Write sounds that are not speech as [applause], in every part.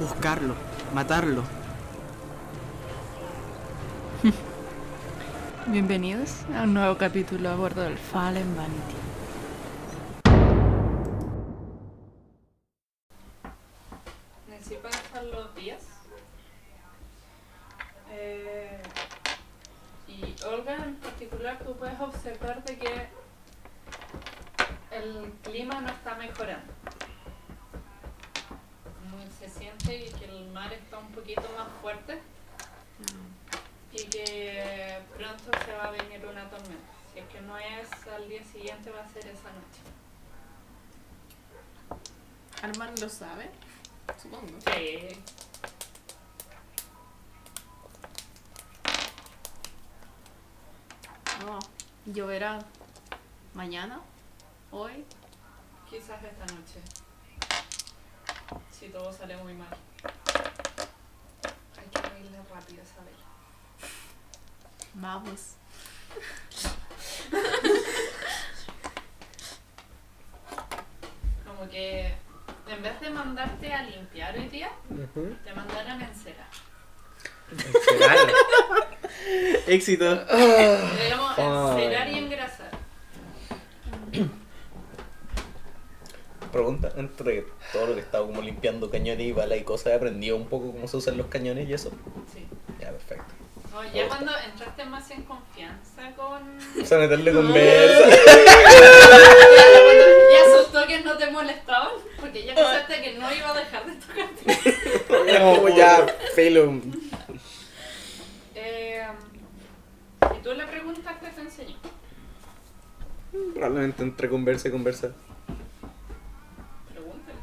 buscarlo, matarlo. [laughs] Bienvenidos a un nuevo capítulo a bordo del Fallen Vanity. Necesito dejar los días. Eh, y Olga, en particular, tú puedes observar de que el clima no está mejorando. Como se siente que el mar está un poquito más fuerte y que pronto se va a venir una tormenta. Si es que no es al día siguiente, va a ser esa noche. Arman lo sabe, supongo. Sí. No, lloverá mañana, hoy. Quizás esta noche. Si todo sale muy mal. Hay que abrirle rápido vela. Vamos. Como que en vez de mandarte a limpiar hoy día, te mandaron a encerar. [laughs] Éxito. Debemos encerar y engrasar. Pregunta, entre todo lo que estaba como limpiando cañones y balas y cosas, ¿he aprendido un poco cómo se usan los cañones y eso? Sí. Ya, perfecto. No, ya cuando entraste más en confianza con. O sea, meterle [laughs] conversa. Ya, ya sus toques no te molestaban, porque ya pensaste que no iba a dejar de tocarte. Como [laughs] ya, filo. Eh, y tú le preguntaste, te enseñó. Probablemente entre conversa y conversa. Pregúntale.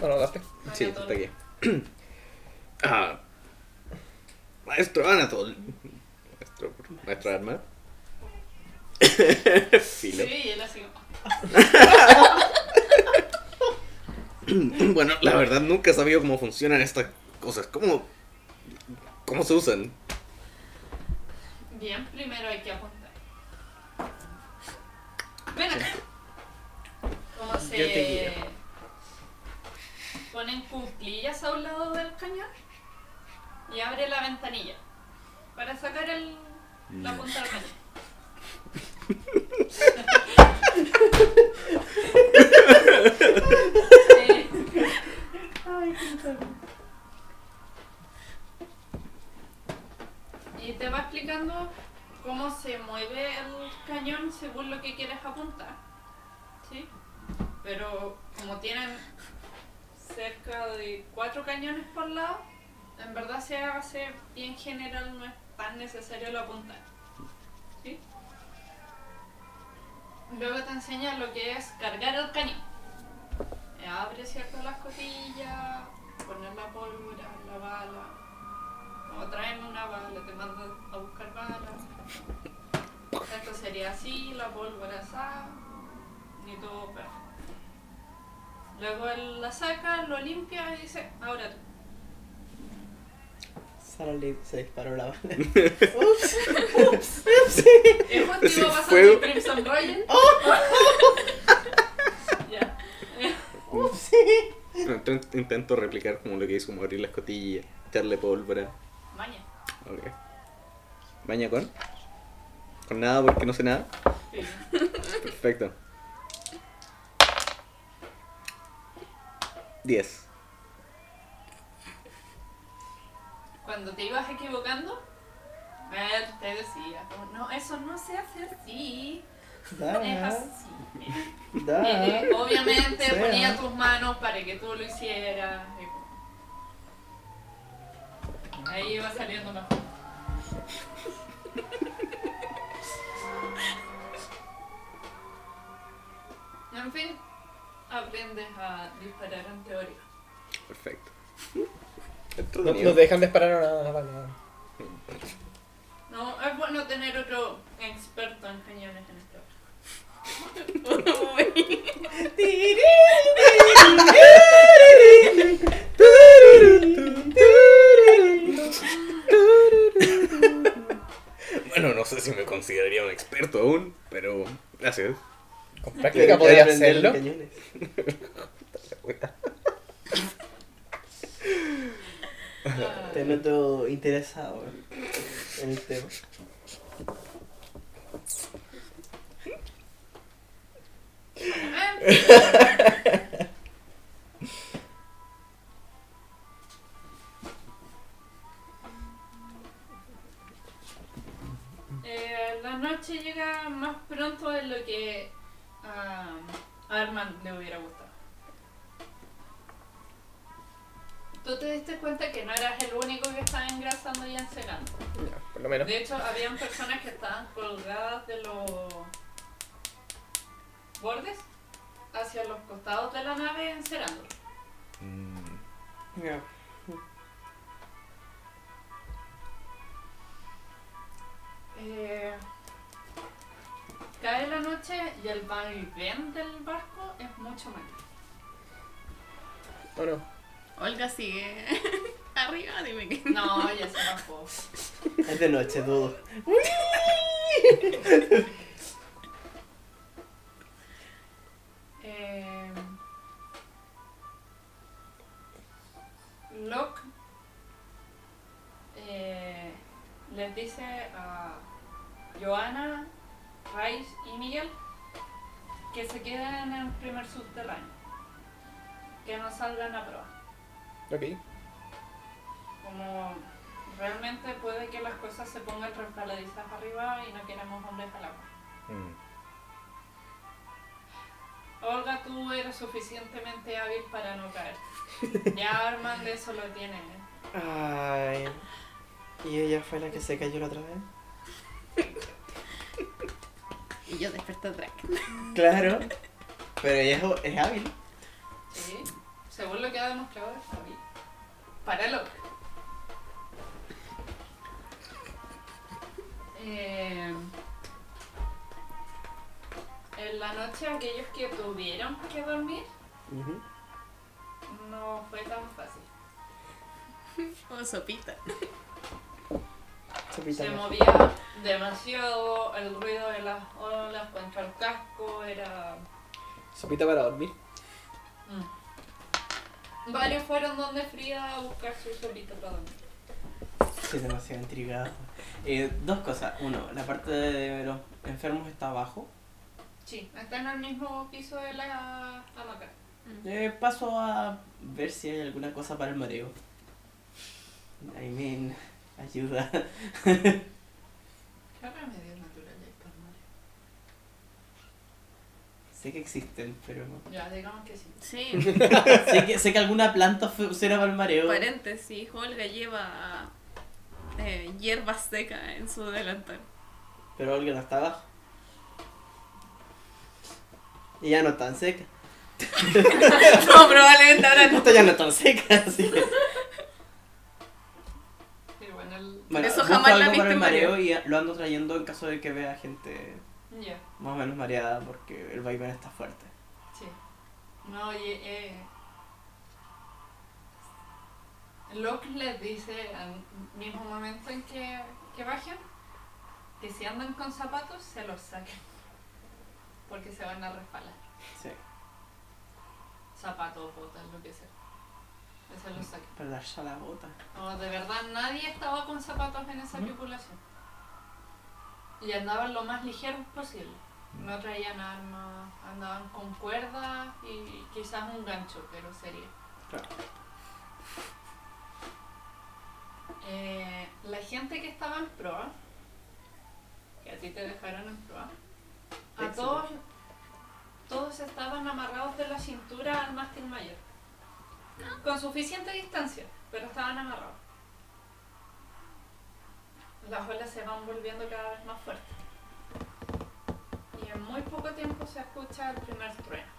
¿Bueno, hablaste? Sí, está aquí. [clears throat] Ah, maestro Anatol. Maestro, maestro Arma. [laughs] Filo. Sí, y él así. [laughs] Bueno, la verdad nunca he sabido cómo funcionan estas cosas. ¿Cómo, cómo se usan? Bien, primero hay que apuntar. Ven acá. ¿Cómo se Yo te guío. ponen cuclillas a un lado del cañón y abre la ventanilla para sacar el, la punta del Y te va explicando cómo se mueve el cañón según lo que quieres apuntar. ¿Sí? Pero como tienen cerca de cuatro cañones por lado, en verdad se hace bien general, es tan necesario el apuntar. ¿Sí? Luego te enseña lo que es cargar el cañón. Eh, Abre cierto las cotillas, poner la pólvora, la bala. O traen una bala, te mandan a buscar balas. Esto sería así, la pólvora así, y todo perfecto. Luego él la saca, lo limpia y dice, ahora tú. Sara le se disparó la bala. Es Sin contigo pasando fuego. el Crimson Royal. [laughs] ya. Intento- [laughs] Intento replicar como lo que hizo, como abrir las cotillas, echarle pólvora. Maña. Ok. ¿Baña con? ¿Con nada porque no sé nada? Sí. Perfecto. 10. cuando te ibas equivocando, él te decía, no, eso no se hace así. Da, es así. [laughs] Eh, obviamente ponía tus manos para que tú lo hicieras. Ahí iba saliendo mejor. [laughs] en fin, aprendes a disparar en teoría. Perfecto. No, Entretenido. no te dejan disparar una bala. No, es bueno tener otro experto en cañones en este Bueno, no sé si me consideraría un experto aún, pero gracias. Con práctica podría hacerlo. [laughs] cañones. Ah, [laughs] Te noto interesado en el tema. Eh, la noche llega más pronto de lo que ah, a Armand le hubiera gustado. Tú te diste cuenta que no eras el único que estaba engrasando y encerando. Ya, por lo menos. De hecho, habían personas que estaban colgadas de los bordes hacia los costados de la nave encerando. Mm, Ya. Eh, cae la noche y el vaivén del barco es mucho menor. ¿O no? Olga sigue [laughs] arriba, dime que No, ya se bajó. Es de noche, todo. [laughs] Ok. Como realmente puede que las cosas se pongan resbaladizas arriba y no queremos hombres al agua. Mm. Olga, tú eres suficientemente hábil para no caer. [laughs] Ya Armand eso lo tiene. ¿eh? Ay. ¿Y ella fue la que se cayó la otra vez? [laughs] Y yo desperté atrás. Claro. Pero ella es, es hábil. Sí, según lo que ha demostrado Locke. Eh, en la noche aquellos que tuvieron que dormir no fue tan fácil. [laughs] Como sopita. Sopita Se movía demasiado, el ruido de las olas contra el casco era... Sopita para dormir. Mm. Varios fueron donde Frida a buscar su sopita para dormir. Estoy demasiado intrigado. Eh, dos cosas. Uno, la parte de los enfermos está abajo. Sí, está en el mismo piso de la hamaca. Eh, paso a ver si hay alguna cosa para el mareo. I mean, ayuda. ¿Qué remedios naturales hay para el mareo? Sé que existen, pero no. Ya, digamos que sí. Sí, [laughs] sé, que, sé que alguna planta funciona para el mareo. paréntesis, Olga lleva eh, hierba seca en su delantal. Pero Olga no está abajo. Y ya no tan seca. [laughs] No, probablemente ahora no. Esto ya no es tan seca, [laughs] así que. Sí, bueno, el... Bueno, Eso jamás la viste el mareo. y lo ando trayendo en caso de que vea gente Ya, más o menos mareada porque el vaivén está fuerte. sí. No, oye, eh... Locke les dice al mismo momento en que, que bajen que si andan con zapatos se los saquen. Porque se van a resbalar. Sí, Zapatos, botas, lo que sea. Que se los saquen. a la bota. No, de verdad nadie estaba con zapatos en esa tripulación. Y andaban lo más ligeros posible. No traían armas, andaban con cuerdas y quizás un gancho, pero sería. Claro. Eh, la gente que estaba en proa, que a ti te dejaron en proa, a Excelente. todos, todos estaban amarrados de la cintura al mástil mayor. Con suficiente distancia, pero estaban amarrados. Las olas se van volviendo cada vez más fuertes. Y en muy poco tiempo se escucha el primer trueno.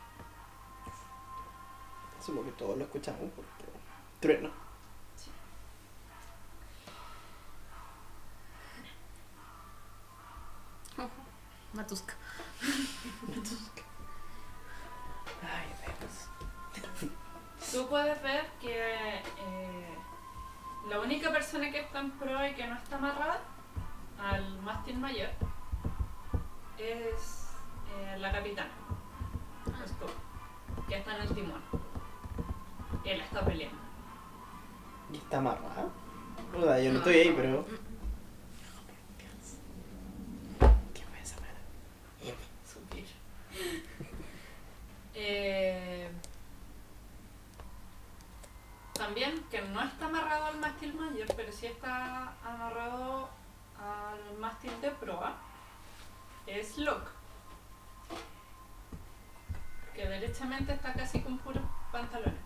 Asumo que todos lo escuchamos porque. Trueno. Matusca. Ay, Dios. Tú puedes ver que eh, la única persona que está en proa y que no está amarrada al mástil mayor es eh, la capitana, Scott, que está en el timón. Él está peleando. ¿Y está amarrada? O sea, yo no estoy ahí, pero. ¿Qué fue esa mano? Subir. Eh, también que no está amarrado al mástil mayor, pero sí está amarrado al mástil de proa, es Locke. Que derechamente está casi con puros pantalones.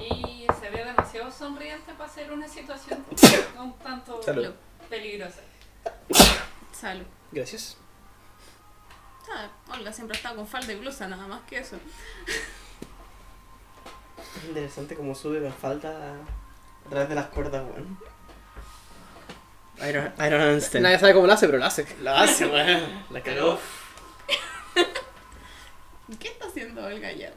Y se ve demasiado sonriente para ser una situación un tanto Salud. peligrosa. Salud. Gracias. Ah, Olga siempre ha estado con falda y blusa, nada más que eso. Es interesante cómo sube con falta a través de las cuerdas, weón. Iron, Iron Einstein. Nadie sabe cómo lo hace, pero lo hace. Lo hace, weón. La cagó. [laughs] ¿Qué está haciendo Olga ya?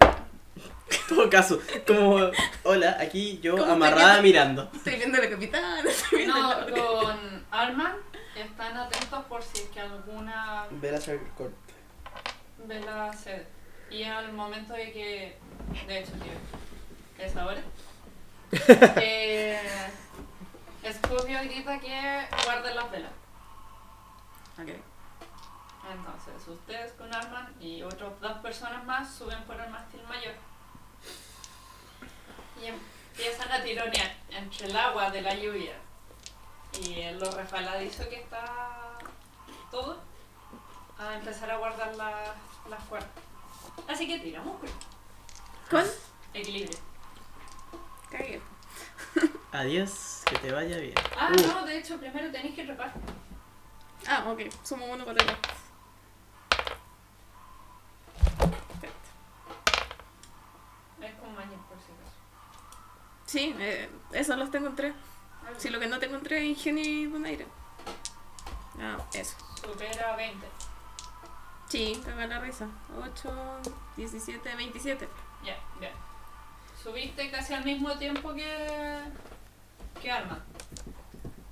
En todo caso, como, hola, aquí yo ¿Cómo amarrada mirando. Estoy viendo a la capitana, [laughs] estoy viendo No, la... con Arman están atentos por si es que alguna Vela Court. vela cede. Y al momento de que, de hecho, que es ahora, [laughs] eh, Scorpio grita que guarden las velas. Ok. Entonces, ustedes con Arman y otras dos personas más suben por el mástil mayor y empiezan a tironear entre el agua de la lluvia y en lo resbaladizo que está todo, a empezar a guardar las, las cuerdas. Así que tiramos. ¿Con? equilibrio. Cagué. Adiós, que te vaya bien. Ah, Uh, no, de hecho, primero tenéis que trepar. Ah, ok. Sumo uno para acá. Es con maña, por si acaso. Sí, eh, esos los tengo en tres. Si lo que no tengo en tres es ingenio y donaire. Ah, eso. Supera 20. Sí, caga la risa. 8, 17, 27. Ya, ya. Subiste casi al mismo tiempo que, que Arma.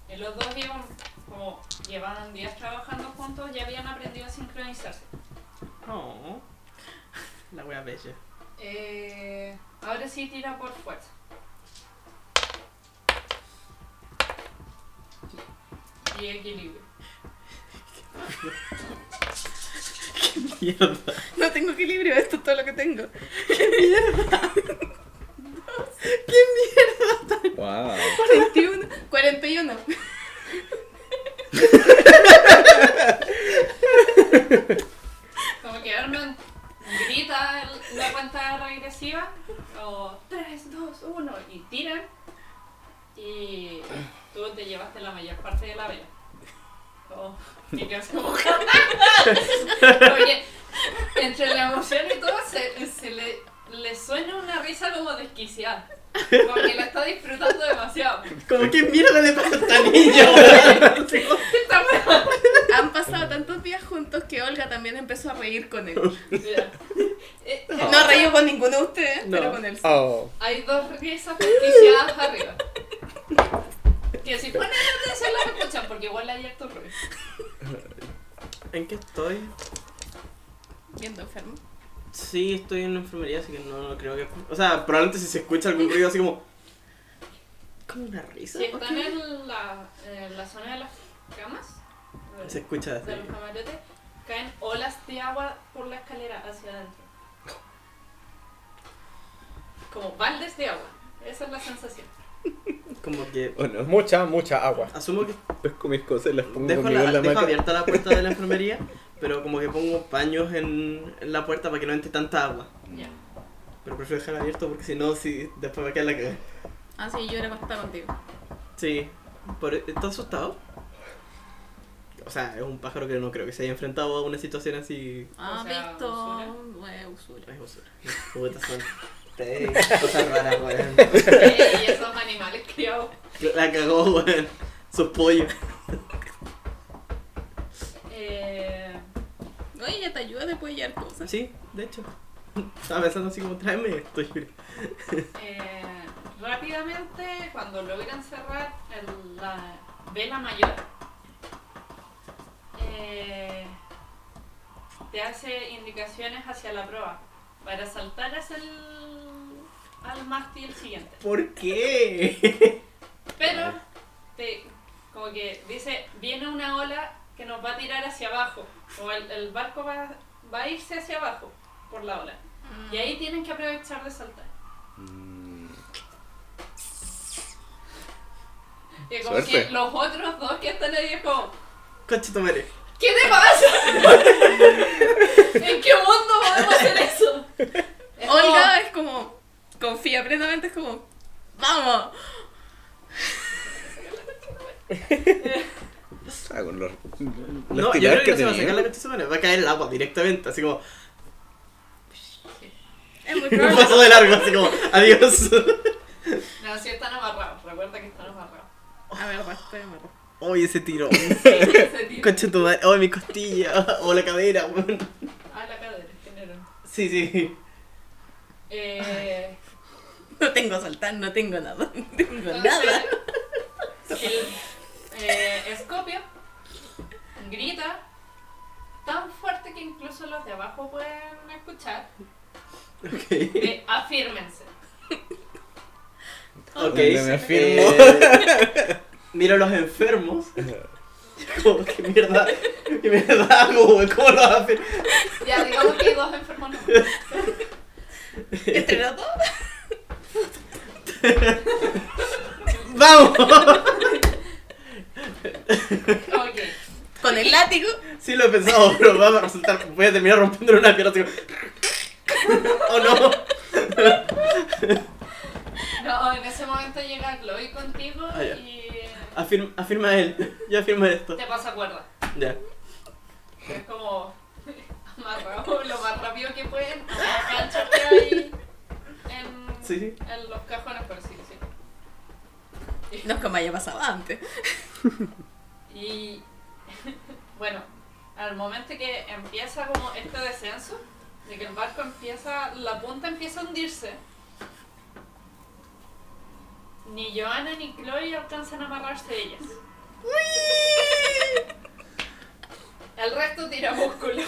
Y los dos iban, como llevaban días trabajando juntos, ya habían aprendido a sincronizarse. oh. La wea bella. Eh, ahora sí tira por fuerza. Y equilibrio. [laughs] Mierda. No tengo equilibrio, esto es todo lo que tengo. [laughs] Wow. 41, 41. Como que Arman grita la cuenta regresiva, o 3, 2, 1, y tiran. Y tú te llevaste la mayor parte de la vela. Como, y quedas como. Oye, entre la emoción y todo, se, se le, le suena una risa como desquiciada. Porque la está disfrutando demasiado. Como que mierda le pasa a esta [laughs] niña. Han pasado tantos días juntos que Olga también empezó a reír con él. Mira. Eh, No ha reído con ninguno de ustedes, No. pero con él. sí. Oh. Hay dos risas desquiciadas arriba. Que si ponen atención las escuchan, porque igual hay harto ruido. ¿En qué estoy? Viendo enfermo. Sí, estoy en una enfermería, así que no, no creo que. O sea, probablemente si se escucha algún ruido así como. Como una risa. Si ¿o están en la, en la zona de las camas, Se escucha así. de los camarotes, caen olas de agua por la escalera hacia adentro. Como baldes de agua. Esa es la sensación. Como que. Bueno, Mucha, mucha agua. Asumo que pesco mis cosas y las pongo dejo, la, en la dejo abierta la puerta de la enfermería, [laughs] pero como que pongo paños en, en la puerta para que no entre tanta agua. Ya. Pero prefiero dejar abierto porque si no, si después me queda la cagada. Ah, sí, yo era acostada contigo. Sí. Por, ¿Estás asustado? O sea, es un pájaro que no creo que se haya enfrentado a una situación así. ¿Ha O sea, visto? usura. Usura. Ay, basura. Puta, son. [laughs] Cosas raras, weón. y esos animales criados. La cagó, weón. Sus pollos. Eh, Oye, ya te ayuda después de hallar cosas. Sí, de hecho. Estaba pensando así como, tráeme esto. eh, rápidamente, cuando logran cerrar el- la vela mayor, eh, te hace indicaciones hacia la proa para saltar hacia el, al mástil siguiente. ¿Por qué? Pero, te, como que dice, viene una ola que nos va a tirar hacia abajo, o el, el barco va, va a irse hacia abajo por la ola. Y ahí tienen que aprovechar de saltar. Mm, Y como Suerte. que los otros dos que están ahí es como, Concha tu madre. ¿qué te pasa? ¿En qué mundo podemos hacer eso? Es como- Olga es como. Confía plenamente, es como. ¡Vamos! [laughs] ah, con los, los No, yo creo que no se va a sacar la concha madre. Va a caer el agua directamente. Así como. Es muy [laughs] Un probable. paso de largo, así como. Adiós. No, sí están amarrados, recuerda que están amarrados. [laughs] A ver, va, estoy amarrado. Oye, ese tiro. Ese tipo. Concha tu madre. Oh, mi costilla. O la cadera, weón. Ah, la cadera, género. Sí, sí. Eh, [laughs] No tengo saltar, no tengo nada. No tengo entonces, nada. el eh, Escopio grita tan fuerte que incluso los de abajo pueden escuchar. Ok. de afírmense. Ok. Me- me afirmo. Eh, miro a los enfermos. Como, ¿qué mierda? ¿Qué mierda hago, weón? ¿Cómo lo hago? Ya, digamos que hay dos enfermos. no. [laughs] Entre los dos. [laughs] ¡Vamos! Ok. Con el látigo. Sí lo he pensado, pero va a resultar. Voy a terminar rompiéndole una pierna así. ¡Oh no! No, en ese momento llega Chloe contigo Ah, ya. y Afirma, afirma él. Yo afirmo esto. te pasa cuerda. Ya. Es como [laughs] amarrado lo más rápido que pueden a las canchas que hay en, Sí, sí. en los cajones, pero sí. [laughs] No es como haya pasado antes. [laughs] Y [laughs] bueno, al momento que empieza como este descenso, de que el barco empieza, la punta empieza a hundirse, ni Joanna ni Chloe alcanzan a amarrarse de ellas. El resto tira músculo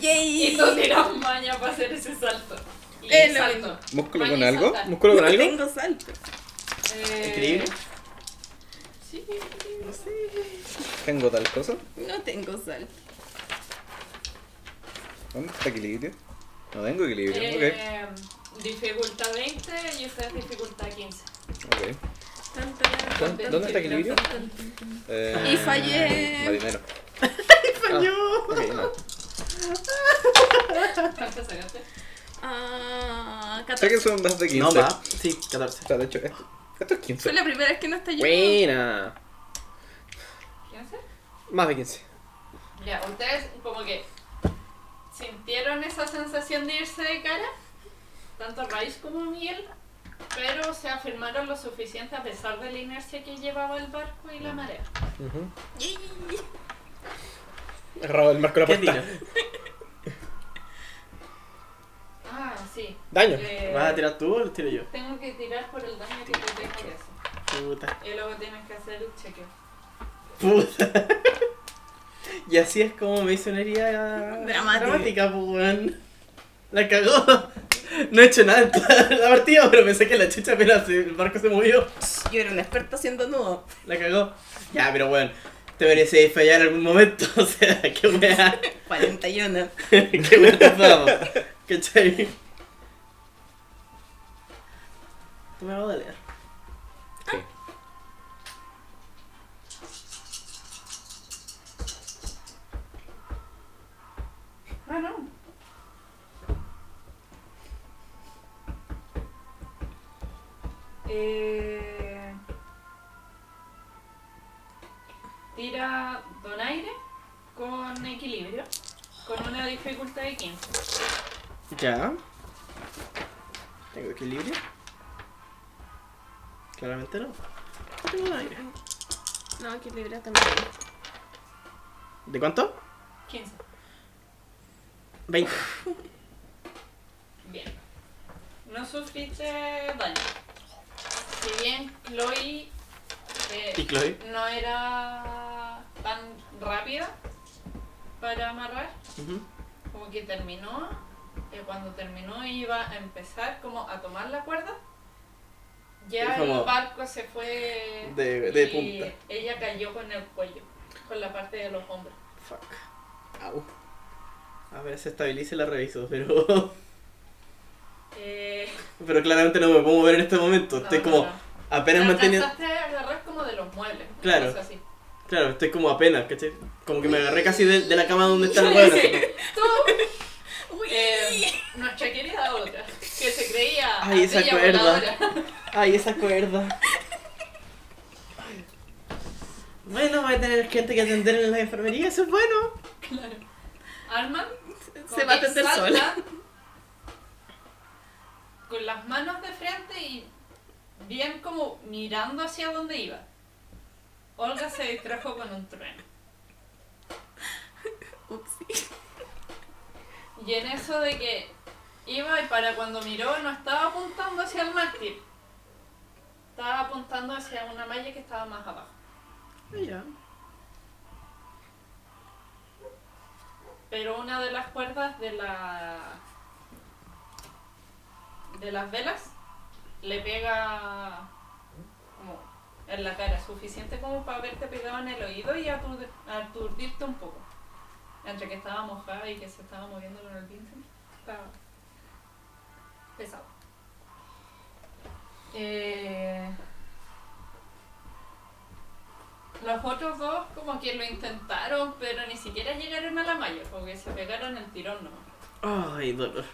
¡Yay! y tú tiras maña para hacer ese salto. Y lo salto. ¿Músculo Maña con y algo? saltar. ¿Músculo con algo? tengo salto. Eh, ¿Equilibrio? Sí, ¿Tengo tal cosa? No tengo salto. ¿Dónde está equilibrio? No tengo equilibrio, eh, Dificultad 20 y ustedes dificultad 15. ok. ok. ¿Dónde- está equilibrio? Eh, Y fallé. Marinero. [laughs] ¡Falló! Ok, no. ¿Cuánto sacaste? Ah, Sé 14. que son más de 15. No, va. Sí, 14. O sea, de hecho, esto, esto es 15. Fue la primera vez que no está yo. Buena. ¿15? Más de 15. Ya, ustedes como que sintieron esa sensación de irse de cara, tanto Rice como Miguel, pero se afirmaron lo suficiente a pesar de la inercia que llevaba el barco y la marea. Yay. Agarrado el marco de la ¿Qué puerta. [laughs] Ah, sí. Daño. Eh, ¿Vas a tirar tú o lo tiro yo? Tengo que tirar por el daño que te deja que hace. Puta. Y luego tienes que hacer el chequeo. Puta. [laughs] Y así es como me hizo una herida Dramática. dramática, pues, weón. La cagó. No he hecho nada en toda la partida, pero pensé que la chucha apenas se- el barco se movió. Yo era una experta haciendo nudo. La cagó. Ya, pero bueno. Te mereces fallar en algún momento. [laughs] O sea, qué wea. [laughs] 41. qué wea. ¿Cachai? Tú me vas a doler. Ya. ¿Tengo equilibrio? Claramente no. Tengo aire. No, equilibrio también. ¿De cuánto? 15. 20. [laughs] Bien. No sufriste daño. Si bien Chloe eh, ¿Y Chloe? no era tan rápida para amarrar, Ujú. como que terminó, eh, cuando terminó iba a empezar como a tomar la cuerda, ya el barco se fue de- de y punta. ella cayó con el cuello, con la parte de los hombros. Fuck. Au. A ver, se estabilice y la reviso, pero. [laughs] Eh, Pero claramente no me puedo mover en este momento. Estoy no, como no. apenas Te manteniendo. agarrar como de los muebles. Claro. así. Claro, estoy como apenas, ¿cachai? Como que me [laughs] agarré casi de, de la cama donde está el weón. Ay, esa cuerda. voladora. Ay, esa cuerda. Bueno, voy a tener gente que atender en la enfermería, eso es bueno. Claro. Arman Se va a atender sola. Con las manos de frente y bien como mirando hacia donde iba. Olga se distrajo con un trueno. Upsi. Y en eso de que iba y para cuando miró no estaba apuntando hacia el mástil. Estaba apuntando hacia una malla que estaba más abajo. Ya. Pero una de las cuerdas de la de las velas le pega como en la cara, suficiente como para haberte pegado en el oído y aturd- aturdirte un poco. Entre que estaba mojada y que se estaba moviendo con el pincel, estaba pesado. Eh, los otros dos como que lo intentaron, pero ni siquiera llegaron a la malla, porque se pegaron el tirón nomás. Ay, dolor.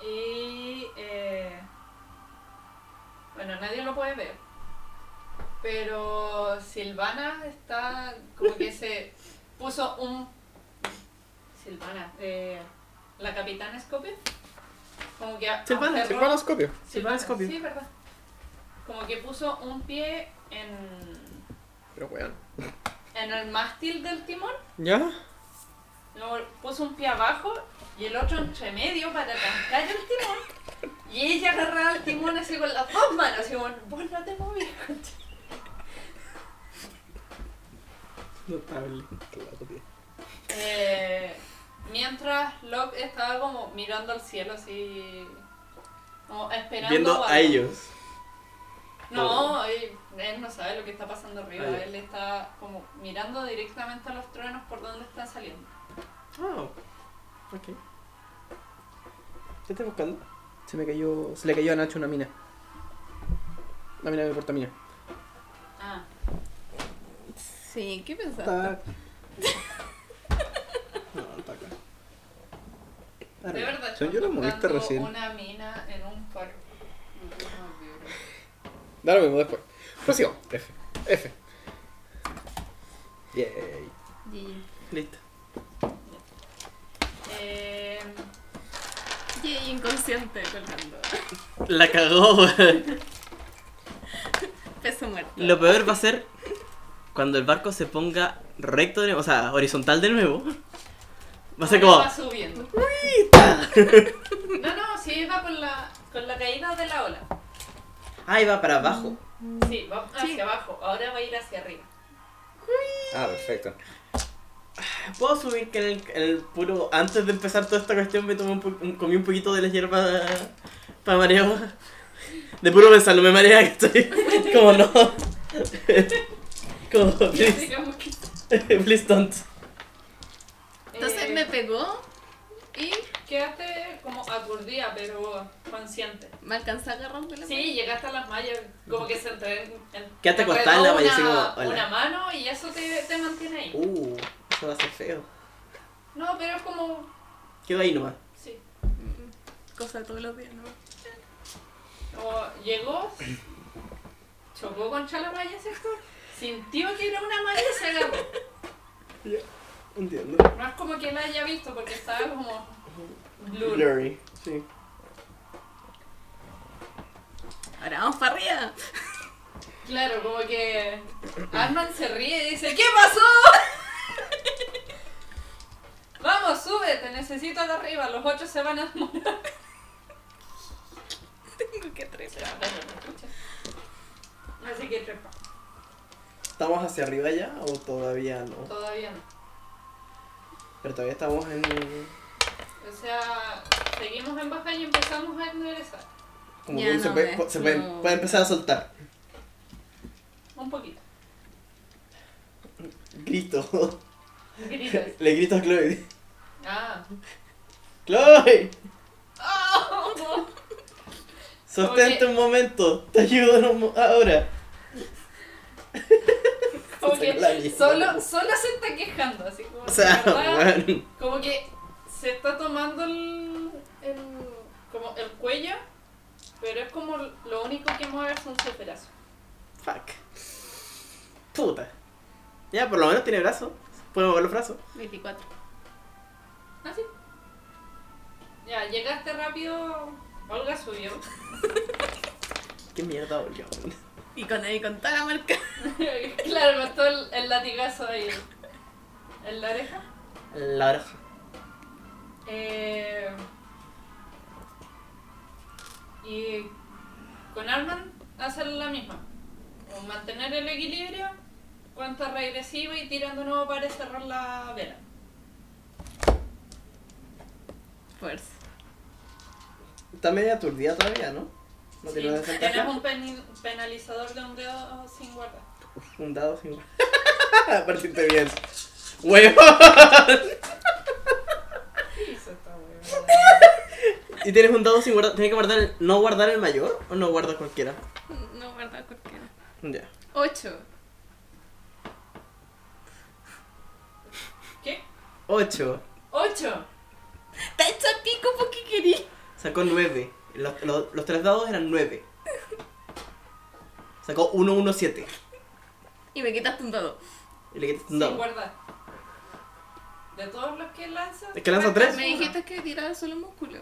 Y eh, bueno, nadie lo puede ver. Pero Silvana está como que se puso un Silvana, eh, la capitana Scopio. Como que a- Silvana, aferró- Silvana Scopio. Silvana, Silvana Scopio. Sí, verdad. Como que puso un pie en, Pero weón. en el mástil del timón ¿Ya? Luego puso un pie abajo y el otro entre medio para arrancar el timón. Y ella agarraba el timón así con las dos manos, así como, vos no te movías. Notable. Eh, mientras Locke estaba como mirando al cielo así, como esperando Viendo algo. a ellos. No, él, él no sabe lo que está pasando arriba, Ah, él está como mirando directamente a los truenos por donde están saliendo. Oh. Ok. ¿Qué estás buscando? Se me cayó. Se le cayó a Nacho una mina. Una mina de portamina. Ah, Sí, ¿qué pensaste? [laughs] Está. No, está acá. Está de verdad, Según yo moviste buscando recién. una mina en un faro. Da lo mismo después. Próximo. F. F. Yay. Y, Listo. Eh, y inconsciente colgando. La cagó, weón. Peso muerto. Lo peor va a ser cuando el barco se ponga recto, de nuevo, o sea, horizontal de nuevo. Va a ser ahora como. va subiendo. [laughs] No, no, sí va con la, con la caída de la ola. Ahí va para abajo. Sí, va hacia abajo. Ahora va a ir hacia arriba. Ah, perfecto. ¿Puedo subir que en el, en el puro. Antes de empezar toda esta cuestión me tomé un comí un poquito de la hierba para mareo? De puro pensarlo me marea que estoy. [laughs] Como no. [laughs] Como, please, please don't. Entonces Eh, me pegó y Quedaste como aturdida, pero consciente. me alcanzó a agarrar la Sí, llegaste a las mallas, como que se entre, en, Quédate te acostada en la malla, así como, hola. Una mano y eso te, te mantiene ahí. Uh, eso va a ser feo. No, pero es como. Quedo ahí nomás. Sí. cosa de todos los días, ¿no? Como llegó, chocó contra la malla sector, sintió que era una malla y se agarró. Entiendo. No es como que la haya visto porque estaba como blur. Blurry, sí. Ahora vamos para arriba. Claro, como que Arman se ríe y dice, ¿qué pasó? [laughs] Vamos, súbete, necesito de arriba, los ocho se van a demorar. [laughs] Tengo que trepar. Así que trepa, ¿Estamos hacia arriba ya o todavía no? todavía no. Pero todavía estamos en. O sea, seguimos en baja y empezamos a enderezar. Como Ya que se, puede, me- se puede, no. puede empezar a soltar. Un poquito. Grito. Gritas. [laughs] Le grito a Chloe. Ah. ¡Chloe! Oh, [laughs] Sostente un momento. Te ayudo ahora. [laughs] [laughs] Como [laughs] Se que solo, solo se está quejando, así como, O sea, verdad, bueno. como que se está tomando el, el, como el cuello, pero es como lo único que mueve son sus brazos. Fuck. Puta. Ya, por lo menos tiene brazos. Puede mover los brazos. 24. Así. Ya, llegaste rápido, Olga subió. [laughs] ¿Qué mierda volvió? Y con ahí con toda la marca. [laughs] claro, con todo el, el latigazo ahí en la oreja. La oreja. Eh, y con Arman hacen la misma. Como mantener el equilibrio, cuenta regresiva y tirando nuevo para cerrar la vela. Fuerza. Está media aturdida todavía, ¿no? No Sí, tienes un peni- penalizador de un dedo sin guardar. Un dado sin. [laughs] Partiste bien. ¡Huevón! ¿Y tienes un dado sin guardar? ¿Tienes que guardar el, no guardar el mayor o no guardas cualquiera? No guarda cualquiera. Ya. 8. ¿Qué? 8. ¡Ocho! Está hecho pico porque querí. Sacó 9. Los, los, los tres dados eran 9. Sacó 1, 1, 7. Y me quitaste un dado. Y le quitaste un Sin dado. guardar. De todos los que lanza. ¿Es que lanza cuentas tres? Me uno. dijiste que tiraba solo músculo.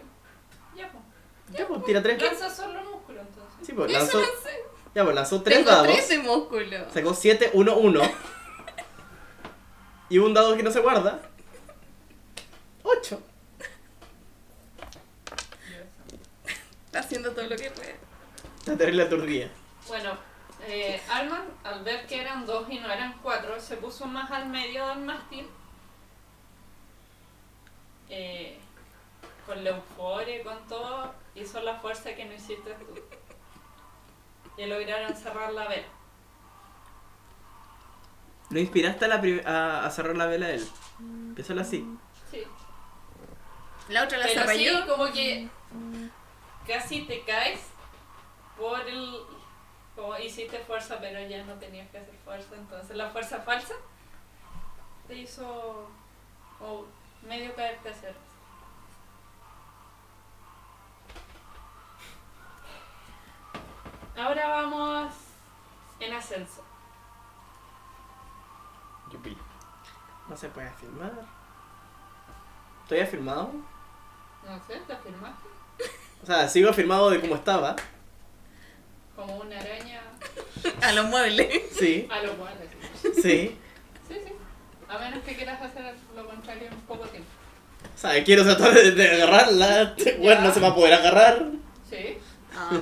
Ya, pues. Ya, pues tira 3. Lanza solo músculo entonces. Sí, pues Eso lanzó. Ya, pues lanzó 3 Tengo dados. 13 músculo. Sacó 7, 1, 1. Y un dado que no se guarda. 8. Está haciendo todo lo que puede. La terrible aturdida. Bueno, eh, Alman, al ver que eran dos y no eran cuatro, se puso más al medio del mástil. Eh, con la euforia y con todo, hizo la fuerza que no hiciste tú. Y lograron cerrar la vela. Lo inspiraste a, la a, a cerrar la vela a él. Empieza así. Sí. La otra la cerré sí, yo. como que casi te caes por el... Como hiciste fuerza, pero ya no tenías que hacer fuerza. Entonces la fuerza falsa te hizo como medio caerte hacia atrás. Ahora vamos en ascenso. Yupi. No se puede filmar. ¿Estoy afirmado? No sé, ¿te afirmaste? O sea, sigo afirmado de cómo estaba. Como una araña [laughs] A los muebles. Sí, a lo cual. sí. Sí, sí. A menos que quieras hacer lo contrario en poco tiempo. O sea, quiero tratar de, de agarrarla. Bueno, no se va a poder agarrar. Sí. Ah.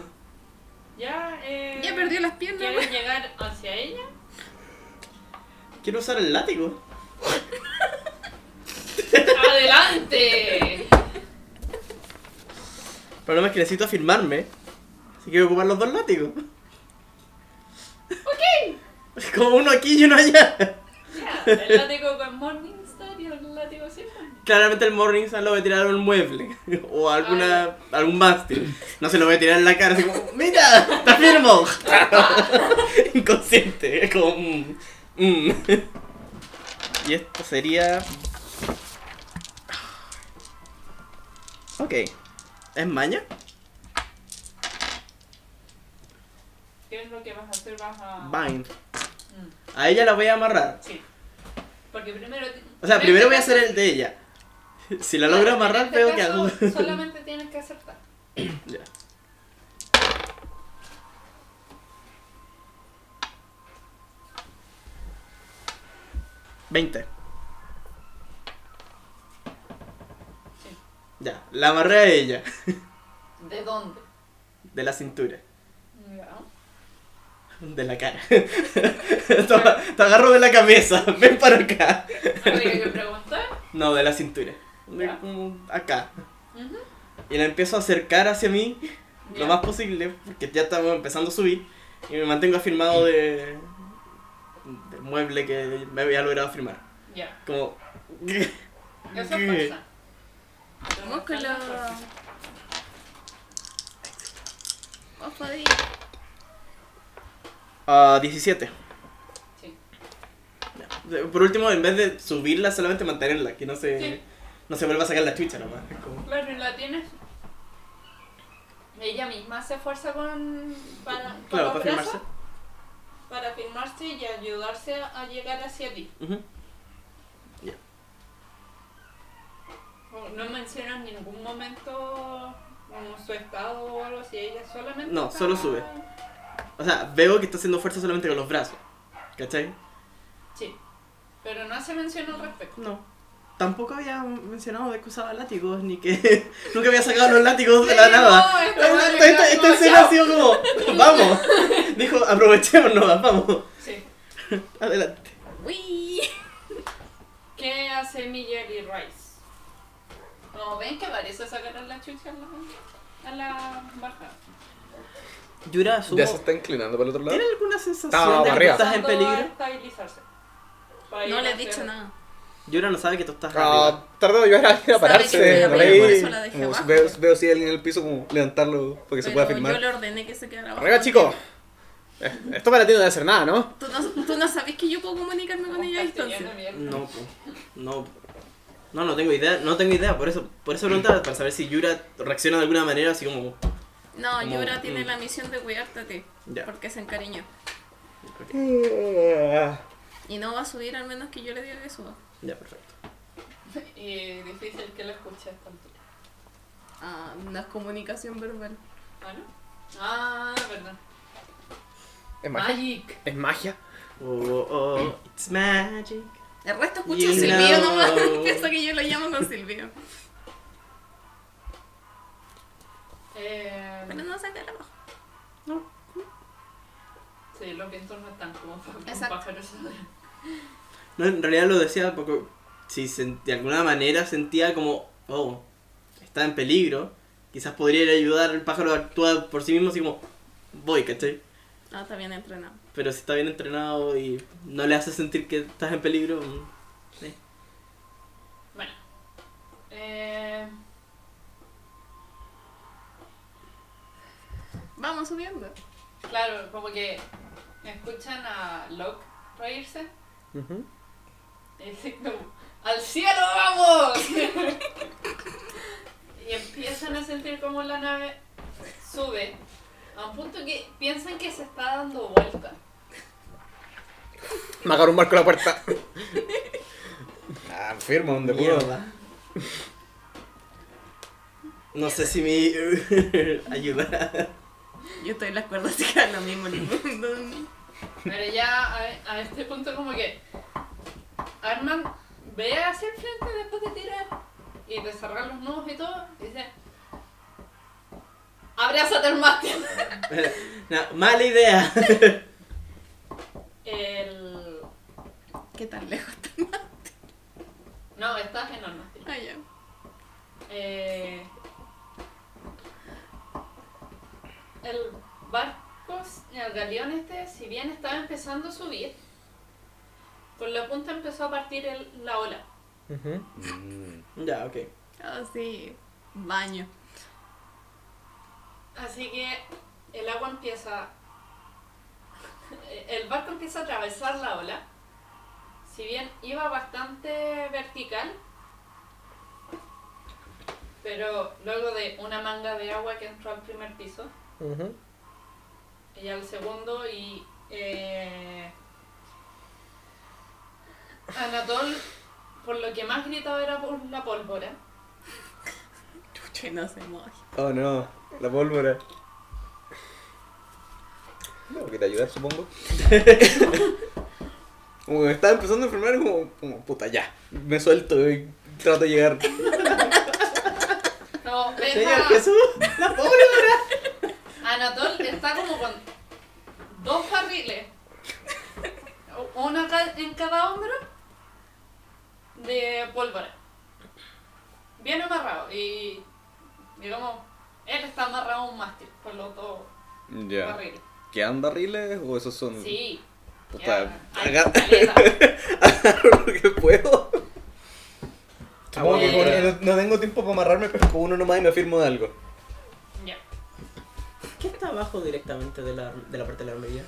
Ya, eh. Ya perdió las piernas. ¿Quieres llegar hacia ella? Quiero usar el látigo. [laughs] ¡Adelante! El problema es que necesito afirmarme. Así que voy a ocupar los dos látigos. Ok. [laughs] Como uno aquí y uno allá. Ya, el látigo con Morningstar y el látigo sin Morningstar. Claramente el Morningstar lo voy a tirar a un mueble. [laughs] O a alguna, algún mástil. No se lo voy a tirar en la cara así como, ¡Mira! ¡Te afirmo! [laughs] Inconsciente. Es como... mm, mm. Y esto sería... Ok. ¿Es maña? ¿qué es lo que vas a hacer? Vas a... Bind. Mm, A ella la voy a amarrar. sí. Porque primero... O sea, primero este voy a hacer el de ella. [laughs] Si la logro amarrar, este veo que caso, hago. [laughs] Solamente tienes que acertar. [clears throat] Ya. Veinte. Ya, la amarré a ella. [laughs] ¿De dónde? De la cintura. Ya. De la cara. [laughs] Te agarro de la cabeza. [laughs] Ven para acá. Habría que preguntar. No, de la cintura. Ya. acá. Y la empiezo a acercar hacia mí lo más posible, porque ya estamos empezando a subir. Y me mantengo afirmado de. del mueble que me había logrado firmar. Ya. Como. Eso es la... Vos podéis. Ah, 17. Sí. Ya. Por último, en vez de subirla, solamente mantenerla, que no se. Sí. No se vuelva a sacar la chucha nomás. Como- Claro, y la tienes. Ella misma se esfuerza con. Para, Claro, para brazos firmarse. Para firmarse y ayudarse a llegar hacia ti. Ujú. No menciona en ningún momento como su estado o algo así. Ella solamente. No, está- solo sube. O sea, veo que está haciendo fuerza solamente con los brazos. ¿Cachai? Sí. Pero no se menciona al respecto. No. Tampoco había mencionado de que usaba látigos, ni que [laughs] nunca había sacado los látigos de la nada. no, esta Esta, esta, esta escena ha sido como, vamos. [laughs] Dijo, aprovechémonos, vamos. Sí. [laughs] Adelante. Uy. ¿Qué hace Miguel y Rice? Como ven que parece sacar a la chucha a la, a la baja. Yura, subo. Ya se está inclinando para el otro lado. ¿Tiene alguna sensación de que arriba. estás en peligro? estabilizarse. Para No ir le he hacia- dicho nada. Yura no sabe que tú estás Ah, arriba. tardó de ayudar a alguien a Sabe que estoy pararse. arriba, por ahí, por eso la dejé como abajo. veo, veo si hay alguien en el piso, como levantarlo para que se pueda Pero firmar. yo le ordené que se quedara abajo. Arriba, chico. Eh, Esto para ti no debe hacer nada, ¿no? ¿Tú no, tú no sabes que yo puedo comunicarme con ella a distancia. No, po. No. No, tengo idea, no tengo idea, por eso, por eso preguntaba, para saber si Yura reacciona de alguna manera así como. No, Como- Yura tiene mm. la misión de cuidarte a ti. Ya. Porque se encariñó. Y no va a subir al menos que yo le diga que suba. Ya, perfecto. [laughs] Y difícil que lo escuche a esta altura. Ah, no es comunicación verbal. ¿Ah, no? Ah, verdad. ¿Es magia? Magic. ¿Es magia? Oh, oh, it's magic. El resto escucha You un silbido know. nomás. [laughs] Pienso que yo lo llamo con silbido. Eh, Pero no saca la abajo. sí, los vientos no están como para que un Exacto. pájaro se vaya. No, en realidad lo decía porque si de alguna manera sentía como, oh, está en peligro, quizás podría ir a ayudar al pájaro a actuar por sí mismo, así como, voy, ¿cachai? Ah, está bien entrenado. Pero si está bien entrenado y no le hace sentir que estás en peligro, mm, sí. Bueno. Eh, Vamos subiendo. claro, como que escuchan a Locke reírse y dicen como, ¡al cielo vamos! [laughs] y empiezan a sentir como la nave sube a un punto que piensan que se está dando vuelta. Me agarro un marco a la puerta. Ah, firmo donde puedo. No sé si mi [laughs] ayuda. Yo estoy en las cuerdas así que es lo mismo. Pero ya a, a este punto como que Arman ve hacia el frente después de tirar y de cerrar los nudos y todo, y dice Abrázate al [laughs] mástil. No, mala idea. [laughs] El... ¿Qué tan lejos está? No, estás en el mástil. Ah, ya. Eh... El barco, el galeón este, si bien estaba empezando a subir, por la punta empezó a partir el- la ola. Ujú. ya, ok. Ah, sí. Baño. Así que el agua empieza. El barco empieza a atravesar la ola. Si bien iba bastante vertical, pero luego de una manga de agua que entró al primer piso, ella el segundo y eh, Anatol por lo que más gritaba era por la pólvora. Que no se moje. Oh no, la pólvora. No, que te ayudar, supongo. [laughs] como que me estaba empezando a enfermar, como, como, puta, ya. Me suelto y trato de llegar. No, Señor Jesús, la pólvora. Anatol está como con dos barriles, una ca- en cada hombro, de pólvora. Bien amarrado y, digamos, él está amarrado a un mástil con los dos Ya. barriles. ¿Quedan barriles o esos son.? Sí. Agar- caleta. [laughs] agarro lo que puedo. Supongo que bueno. como no, no tengo tiempo para amarrarme, pesco uno nomás y me afirmo de algo. Ya. ¿Qué está abajo directamente de la, de la parte de la armería?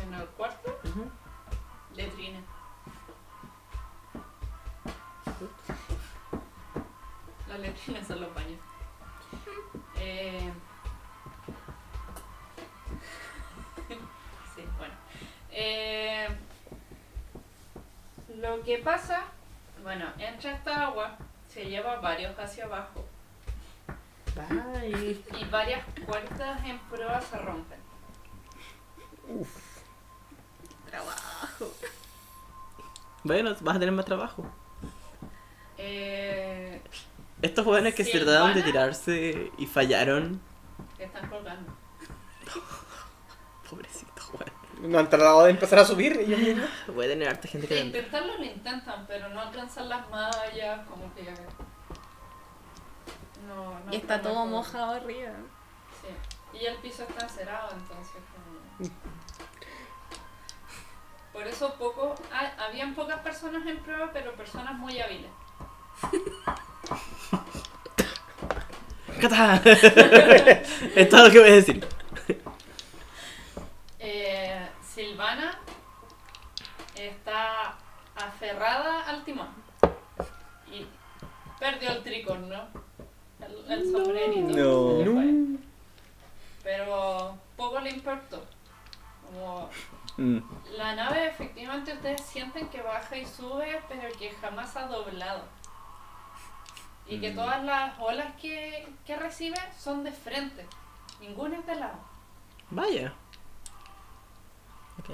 En el cuarto, letrina. Son los baños. Eh... sí, bueno. Eh... Lo que pasa, bueno, entra esta agua, se lleva varios hacia abajo Bye. y varias puertas en prueba se rompen. Trabajo. Bueno, vas a tener más trabajo. Eh... Estos jóvenes que se trataron de tirarse y fallaron. Están colgando. [laughs] Pobrecitos, weón. No han tratado de empezar a subir y yo mismo. Voy a tener harta gente que intentarlo lo intentan, pero no alcanzan las mallas, como que... No, no Y está todo mojado arriba. Sí. Y el piso está encerado, entonces como... [laughs] Por eso poco... ah, habían pocas personas en prueba, pero personas muy hábiles. [laughs] [laughs] ¡Cata! [laughs] es todo lo que voy a decir. Eh, Silvana está aferrada al timón. Y perdió el tricornio. El, el sombrerito. No. fue. Pero poco le importó. Como Mm. la nave efectivamente ustedes sienten que baja y sube, pero que jamás ha doblado. Y que Mm. todas las olas que, que recibe son de frente. Ninguna es de lado. Vaya. Ok.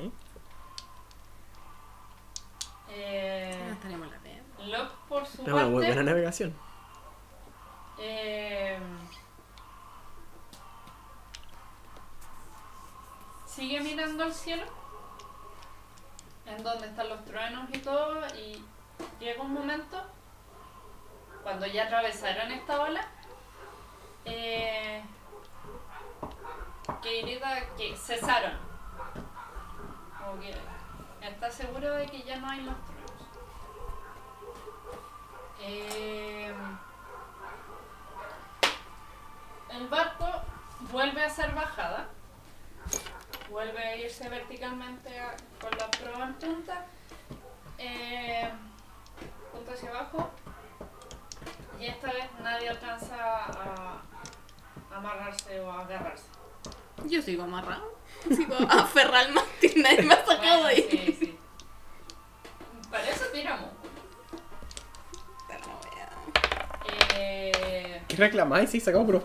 Eh, No tenemos la vez. Locke por su Es una muy parte buena navegación. eh, sigue mirando al cielo en donde están los truenos y todo y llega un momento cuando ya atravesaron esta ola eh, que grita que cesaron. Como está seguro de que ya no hay los truenos Eh, el barco vuelve a ser bajada, vuelve a irse verticalmente con la proa en punta, eh, punta hacia abajo, y esta vez nadie alcanza a, a amarrarse o a agarrarse. Yo sigo amarrado. Sigo aferrado al mástil. Nadie me ha sacado Bueno, de ahí. sí, sí. Para eso tiramos. Eh, ¿Qué reclamáis? Sí, sacamos, bro.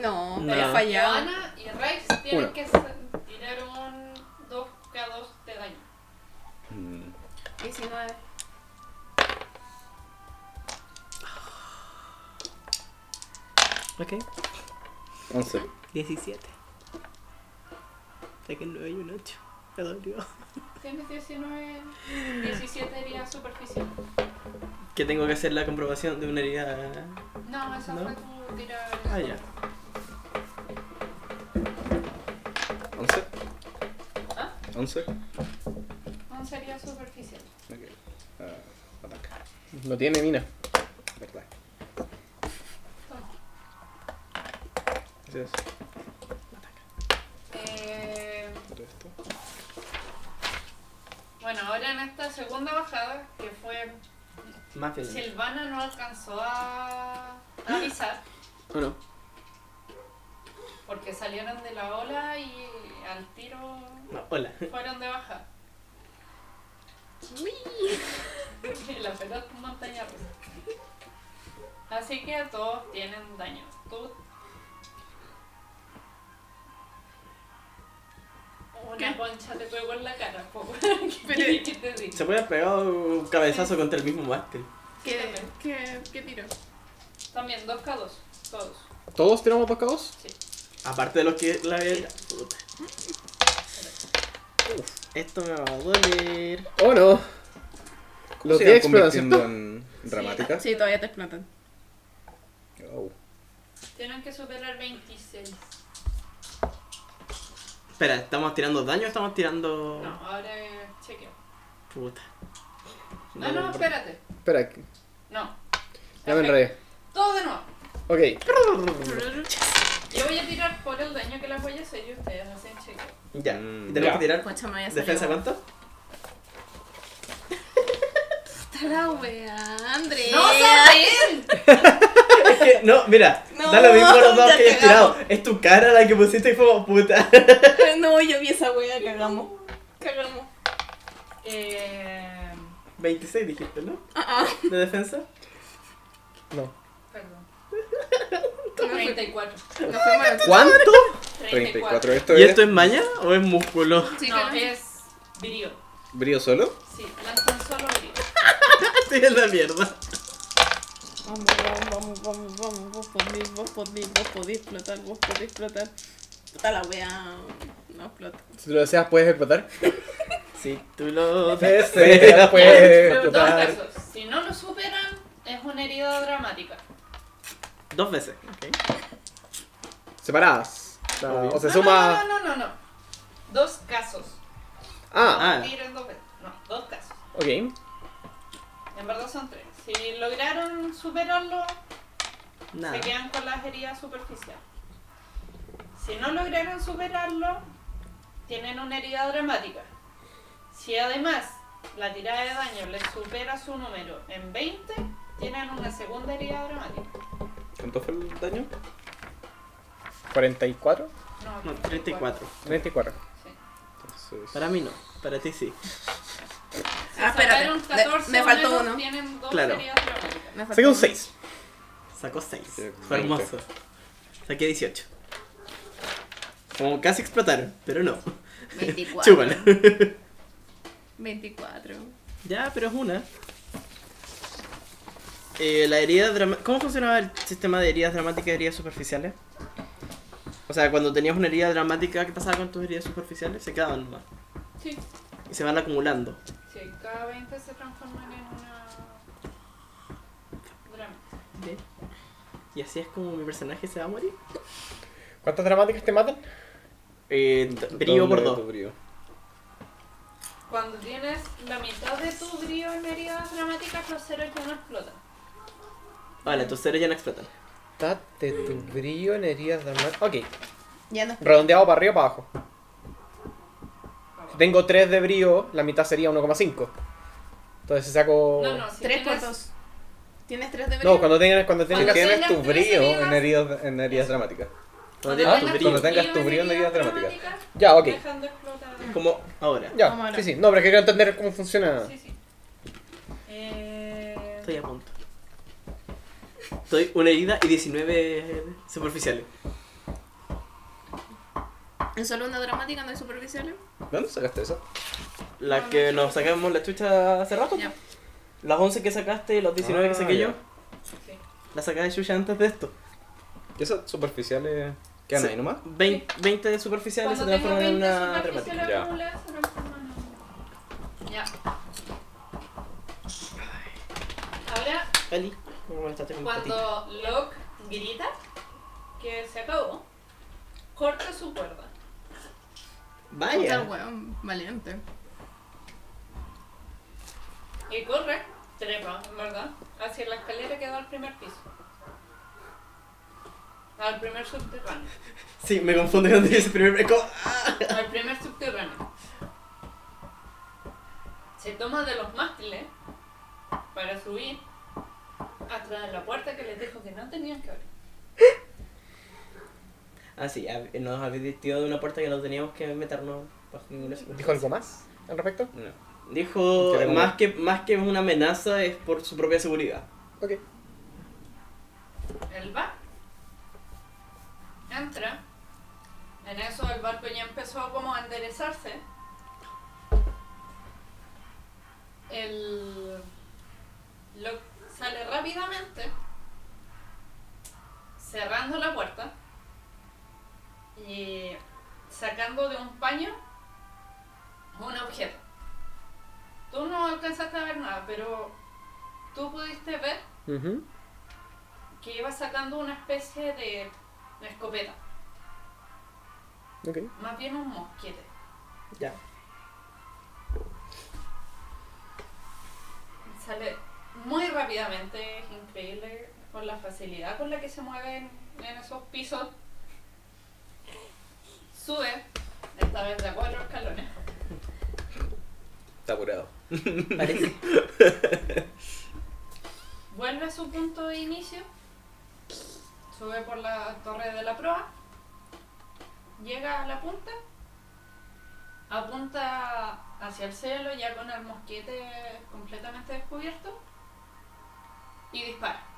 No, No. he fallado. Joana y Rex tienen Una. que tirar un 2K2 de daño. Mm. 19. Ok. 11. 17. Sé que el 9 y un 8. Me dolió. Tienes 19, 17 heridas superficial. Que tengo que hacer la comprobación de una herida. No, esa ¿No? fue tu tirada. Ah, ya. 11. ¿Ah? 11. 11 heridas superficial. Ok. Ah, ataca. No tiene mina. Verdad. Gracias. Eh, bueno, ahora en esta segunda bajada, que fue. Más bien. Silvana no alcanzó a a avisar. Porque salieron de la ola y al tiro No, hola. fueron de baja. [laughs] La pelota es montaña rusa. Así que todos tienen daño. Tú. Una ¿Qué? concha te pegó en la cara, ¿Qué, [laughs] qué te digo? Se puede haber pegado un cabezazo contra el mismo mástil. ¿Qué, qué, qué tiro? También 2K2, todos. ¿Todos tiramos dos caos? Aparte de los que la ve. Puta. Uf, esto me va a doler. Oh no. Los se 10 iban explotan, convirtiendo ¿cierto? en dramáticas? Sí, todavía te explotan. Oh. Tienen que superar 26. Espera, ¿estamos tirando daño o estamos tirando.? No, ahora es chequeo. Puta. No, no, espérate. Espera, No. ya me enredé. Todo de nuevo. Ok. Yo voy a tirar por el daño que les voy a hacer y ustedes hacen chequeo. Ya. ¿Y tenemos ya. que tirar? ¿Defensa cuánto? Está la wea, Andrea. ¡No saben! [laughs] Es que, no, mira, No, da lo mismo los que hayas tirado. Es tu cara la que pusiste y fue como puta. [laughs] No, yo vi esa wea, cagamos. Cagamos. Eh. 26 dijiste, ¿no? Ah, ah. De defensa. No. Perdón. [laughs] No fue- 34. no fue mal. ¿Cuánto? 34. ¿Esto ¿Y es esto es maña o es músculo? Sí, no, es brío. brío solo? Sí, lanzan solo. [laughs] Estoy en la mierda. Vamos, vamos, vamos, vamos, vamos, vos podés, vos podés, vos podés explotar, vos podés explotar. Puta la wea, no explota. Si lo deseas, puedes explotar. [laughs] Si tú lo Deseas, puedes dos explotar. casos. Si no lo superan, es una herida dramática. Dos veces. Ok. Separadas. O sea, o se no, suma. No, no, no, no, no. Dos casos. Ah, Ah. Dos veces. No, dos casos. ok. En verdad son tres. Si lograron superarlo, Nada. se quedan con las heridas superficiales. Si no lograron superarlo, tienen una herida dramática. Si además la tirada de daño les supera su número en 20, tienen una segunda herida dramática. ¿Cuánto fue el daño? 44. No, 34. 34. Sí. Entonces... Para mí no. Para ti sí. Ah, espérate, sacaron de- 14 me faltó uno. Tienen dos Claro. heridas dramáticas. Me faltó Saqué un uno. 6. Sacó 6. Sí, Fue 20. hermoso. Saqué 18. Como casi explotaron, pero no. 24. [laughs] Chúpalo. 24. ya, pero es una. Eh, la herida dramática. ¿Cómo funcionaba el sistema de heridas dramáticas y heridas superficiales? O sea, cuando tenías una herida dramática, ¿qué pasaba con tus heridas superficiales? Se quedaban nomás. Sí, Y se van acumulando. sí, cada 20 se transforman en una drama. ¿Ve? Y así es como mi personaje se va a morir. ¿Cuántas dramáticas te matan? Eh, brillo por dos. brío. Cuando tienes la mitad de tu brío en heridas dramáticas, los ceros ya no explotan. Vale, tus ceros ya no explotan. Date tu brillo en heridas dramáticas. Ok. Ya no. Redondeado para arriba o para abajo. Si tengo 3 de brío, la mitad sería 1,5. Entonces si saco. No, no, si 3 por tienes... 2. ¿Tienes 3 de No, brillo? cuando tengas, cuando Cuando tengas, Tienes tengas tu tres brío heridas- en heridas, en heridas dramáticas. Cuando Cuando tienes tu. Cuando tengas tu brillo en heridas dramáticas. Ya, ok. Como ahora. Ya, ahora. sí, sí. No, pero es que quiero entender cómo funciona. Sí, sí. Eh... Estoy a punto. Estoy una herida y 19 superficiales. ¿Es solo una dramática, no hay superficiales? ¿De dónde sacaste eso? La que nos sacamos la chucha hace rato. Ya. Las 11 que sacaste, los 19 que Ah, saqué yo. ya. Sí. Las saca de chucha antes de esto. ¿Y esas superficiales quedan Sí. ahí nomás? 20, 20 de superficiales se Cuando tengo transforman en 20 una dramática. Ya. acumuladas, se transforman en- Ya. Ahora, Ali, me molestaste con mi patita. cuando Locke grita que se acabó, corta su cuerda. Puta Vaya. weón, valiente. Y corre, trepa, en verdad, hacia la escalera que da al primer piso. Al primer subterráneo. Sí, me confunde cuando dice primer ¡ah! Al primer subterráneo. Se toma de los mástiles para subir atrás de la puerta que les dijo que no tenían que abrir. Ah, sí, nos habéis tirado de una puerta que no teníamos que meternos bajo ninguna circunstancia. ¿Dijo algo más al respecto? No. Dijo, más que, más que una amenaza es por su propia seguridad. Ok. Él va. Entra. En eso el barco ya empezó como a enderezarse. El... Lo sale rápidamente. Cerrando la puerta. Y sacando de un paño un objeto. Tú no alcanzaste a ver nada, pero tú pudiste ver que iba sacando una especie de escopeta, más bien un mosquete. Ya. Sale muy rápidamente, es increíble con la facilidad con la que se mueven en esos pisos. Sube, esta vez de a cuatro escalones. Está apurado. Parece. [laughs] Vuelve a su punto de inicio. Sube por la torre de la proa. Llega a la punta. Apunta hacia el cielo ya con el mosquete completamente descubierto. Y dispara.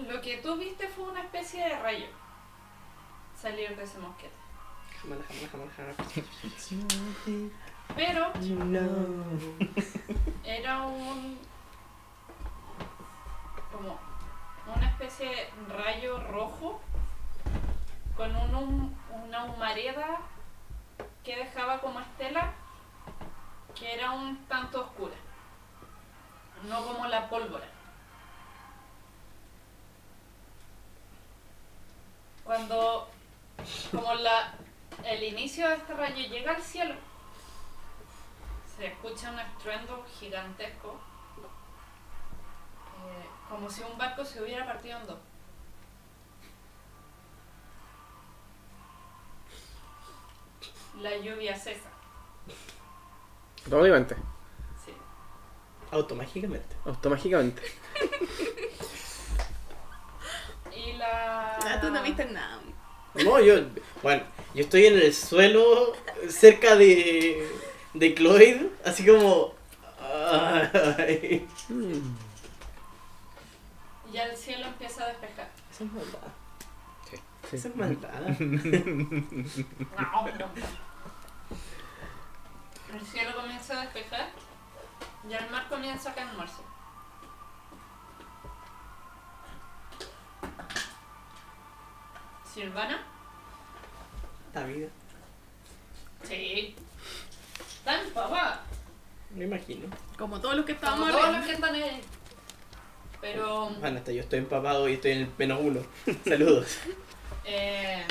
Lo que tú viste fue una especie de rayo salir de ese mosquete. Pero era un como una especie de rayo rojo con un, una humareda que dejaba como estela que era un tanto oscura no como la pólvora cuando como la el inicio de este rayo llega al cielo se escucha un estruendo gigantesco, eh, como si un barco se hubiera partido en dos. La lluvia cesa, Automáticamente. sí. Automágicamente. Automáticamente. [laughs] Y la... Ah, tú no viste nada. No, yo. Bueno, yo estoy en el suelo cerca de. de Cloyd, así como. ay. [laughs] Ya el cielo empieza a despejar. Eso es maldad. Sí. Eso es maldad. [laughs] El cielo comienza a despejar y el mar comienza a calmarse. Silvana, La vida. sí. Está empapada. Me imagino. Como todos los que Como estábamos todos arriba. los que están ahí. Pero Bueno, hasta yo estoy empapado y estoy en el menos uno. [laughs] Saludos. eh,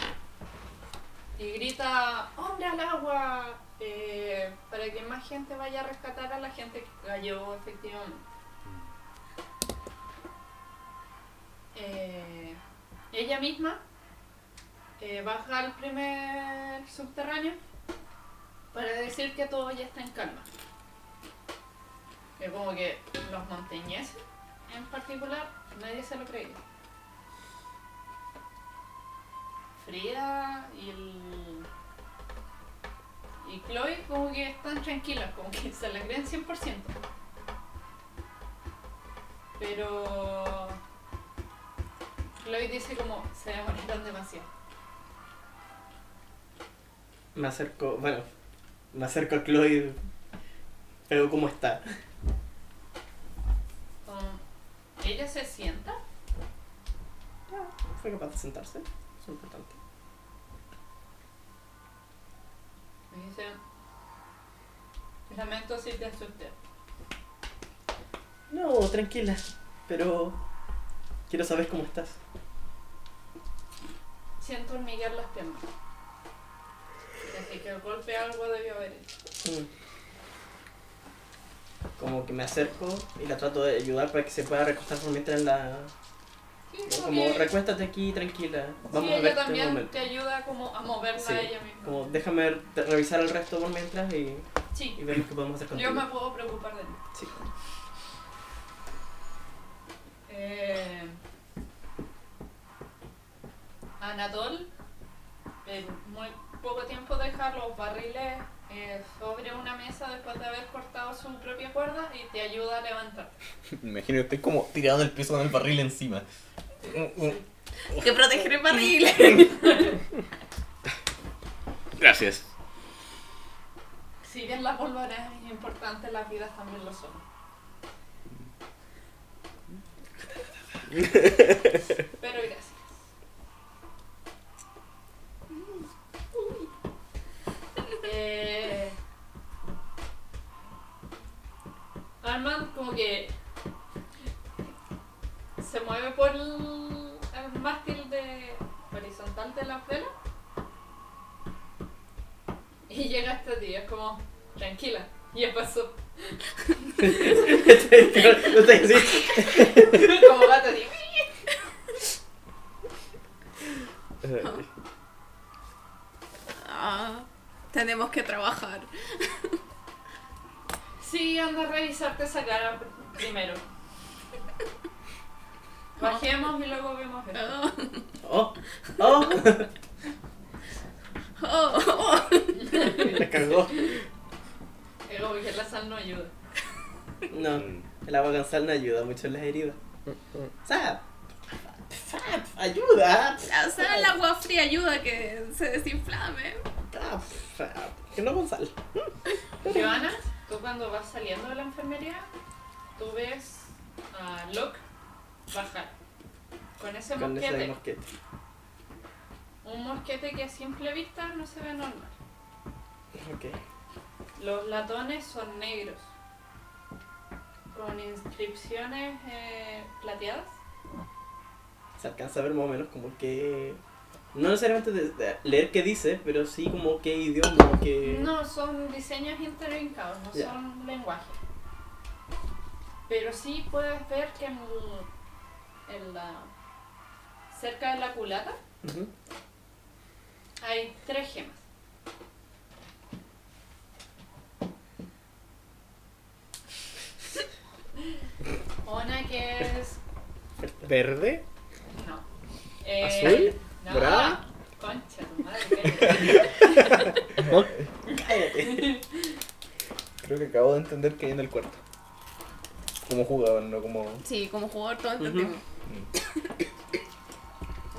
y grita hombre al agua eh, para que más gente vaya a rescatar a la gente que cayó efectivamente. Eh, ella misma eh, baja al primer subterráneo para decir que todo ya está en calma. Que como que los montañeses en particular nadie se lo creía. Frida y el... y Chloe como que están tranquilas, como que se la creen 100%. Pero Chloe dice como se demoraron demasiado. Me acerco, bueno, me acerco a Cloyd. Pero cómo está. Ella se sienta Fue capaz de sentarse. Es importante. y dice lamento si te asusté. No, tranquila. Pero quiero saber cómo estás. Siento hormiguear las piernas. Así que el golpe algo debió haber hecho. Mm. Como que me acerco y la trato de ayudar para que se pueda recostar por mientras en la... Sí, como Como que- recuéstate aquí, tranquila. Vamos sí, a ella verte un también momento. te ayuda como a moverla Sí, a ella misma. Como déjame revisar el resto por mientras y, Sí, y ver qué podemos hacer contigo. yo me puedo preocupar de ti. Sí. Eh, Anatol, en muy poco tiempo deja los barriles eh, sobre una mesa después de haber cortado su propia cuerda y te ayuda a levantar. [laughs] Imagino que estoy como tirado en el piso con el barril encima. Que proteger el barril. [laughs] Gracias. Si bien la pólvora es importante, las vidas también lo son. [laughs] Pero gracias. Eh, Armand como que se mueve por el, el mástil de horizontal de la vela y llega hasta ti, es como tranquila, ya pasó. [laughs] Como gato así. [laughs] Ah, tenemos que trabajar. Sí, anda a revisarte esa cara pr- primero. Bajemos y luego vemos esto. Oh, oh. [laughs] Oh, oh. La cagó. Que la sal no ayuda. No, el agua con sal no ayuda mucho en las heridas. Sap, sap, ayuda. O sea, el agua fría ayuda a que se desinflame. Que no con sal. Joana, tú cuando vas saliendo de la enfermería, tú ves a Locke bajar. Con ese Con ese mosquete. mosquete. Un mosquete que a simple vista no se ve normal. Ok. Los latones son negros. Con inscripciones eh, plateadas. Se alcanza a ver más o menos como que. No necesariamente de- de leer qué dice, pero sí como qué idioma, que. No, son diseños intervincados, no son lenguaje. Pero sí puedes ver que en, en la, cerca de la culata hay tres gemas. [laughs] Una que es. ¿Verde? No. Eh, ¿Azul? No. Concha, tu madre. Cállate. Creo que acabo de entender que hay en el cuarto. Como jugador, no como. Sí, como jugador todo Ujú. entendimos.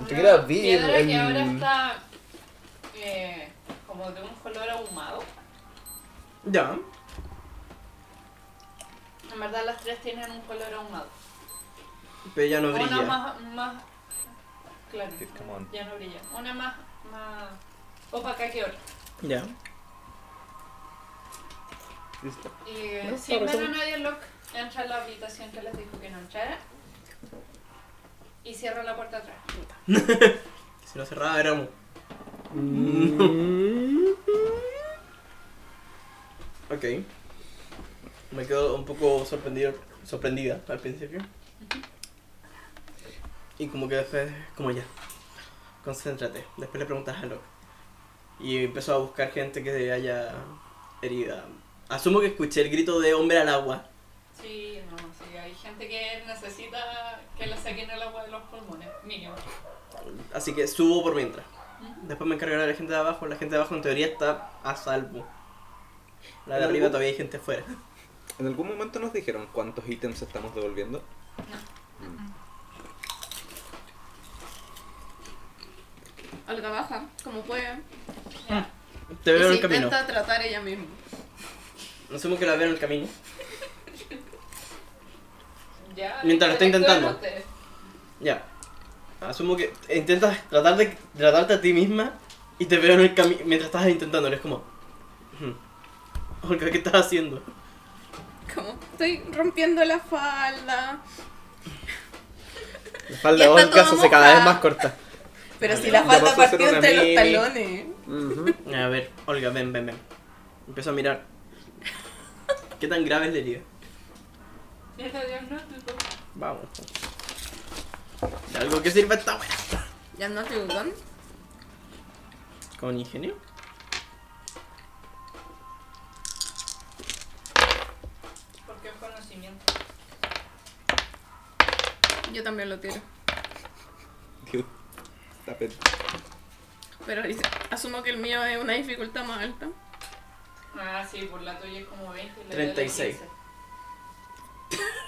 Ni siquiera vi el. Piedra que ahora está eh, como de un color ahumado. Ya. En verdad las tres tienen un color ahumado. Pero ya no Una brilla. más, más claro, Sí, come on. ya no brilla. Una más, más opaca que otra. Ya. Listo. Y eh, No, sin para ver a nadie, Locke entra a la habitación que les dijo que no entrara. Y cierra la puerta atrás. [laughs] Si lo cerraba era un. [laughs] Ok. Me quedo un poco sorprendido, sorprendida al principio. Y como que después, como ya, concéntrate. Después le preguntas a Locke. Y empezó a buscar gente que haya herida. Asumo que escuché el grito de hombre al agua. Sí, no, sí, hay gente que necesita que le saquen el agua de los pulmones, mínimo. Así que subo por mientras. Después me encargaré de la gente de abajo. La gente de abajo en teoría está a salvo. La de arriba todavía hay gente afuera. ¿En algún momento nos dijeron cuántos ítems estamos devolviendo? Olga baja, como puede. Te veo y en el camino. intenta tratar ella misma. Asumo que la veo en el camino. [laughs] Ya, Mientras lo está intentando. Ya. Asumo que intentas tratar de tratarte a ti misma y te veo en el camino mientras estás intentando. Es como. "Hmm, Olga, ¿qué estás haciendo? Como, estoy rompiendo la falda. La falda [laughs] de Olga se hace cada vez más corta. Pero si la falda pasó a ser partió entre los talones. A ver, Olga, ven, ven, ven. Empiezo a mirar. ¿Qué tan grave es la herida? Diagnóstico. Vamos. ¿De algo que sirva esta wea? ¿Ya no te gustan? ¿Con ingenio? Porque es conocimiento. Yo también lo tiro. Pero asumo que el mío es una dificultad más alta. Ah, sí, por la tuya es como 20. y la de la 36.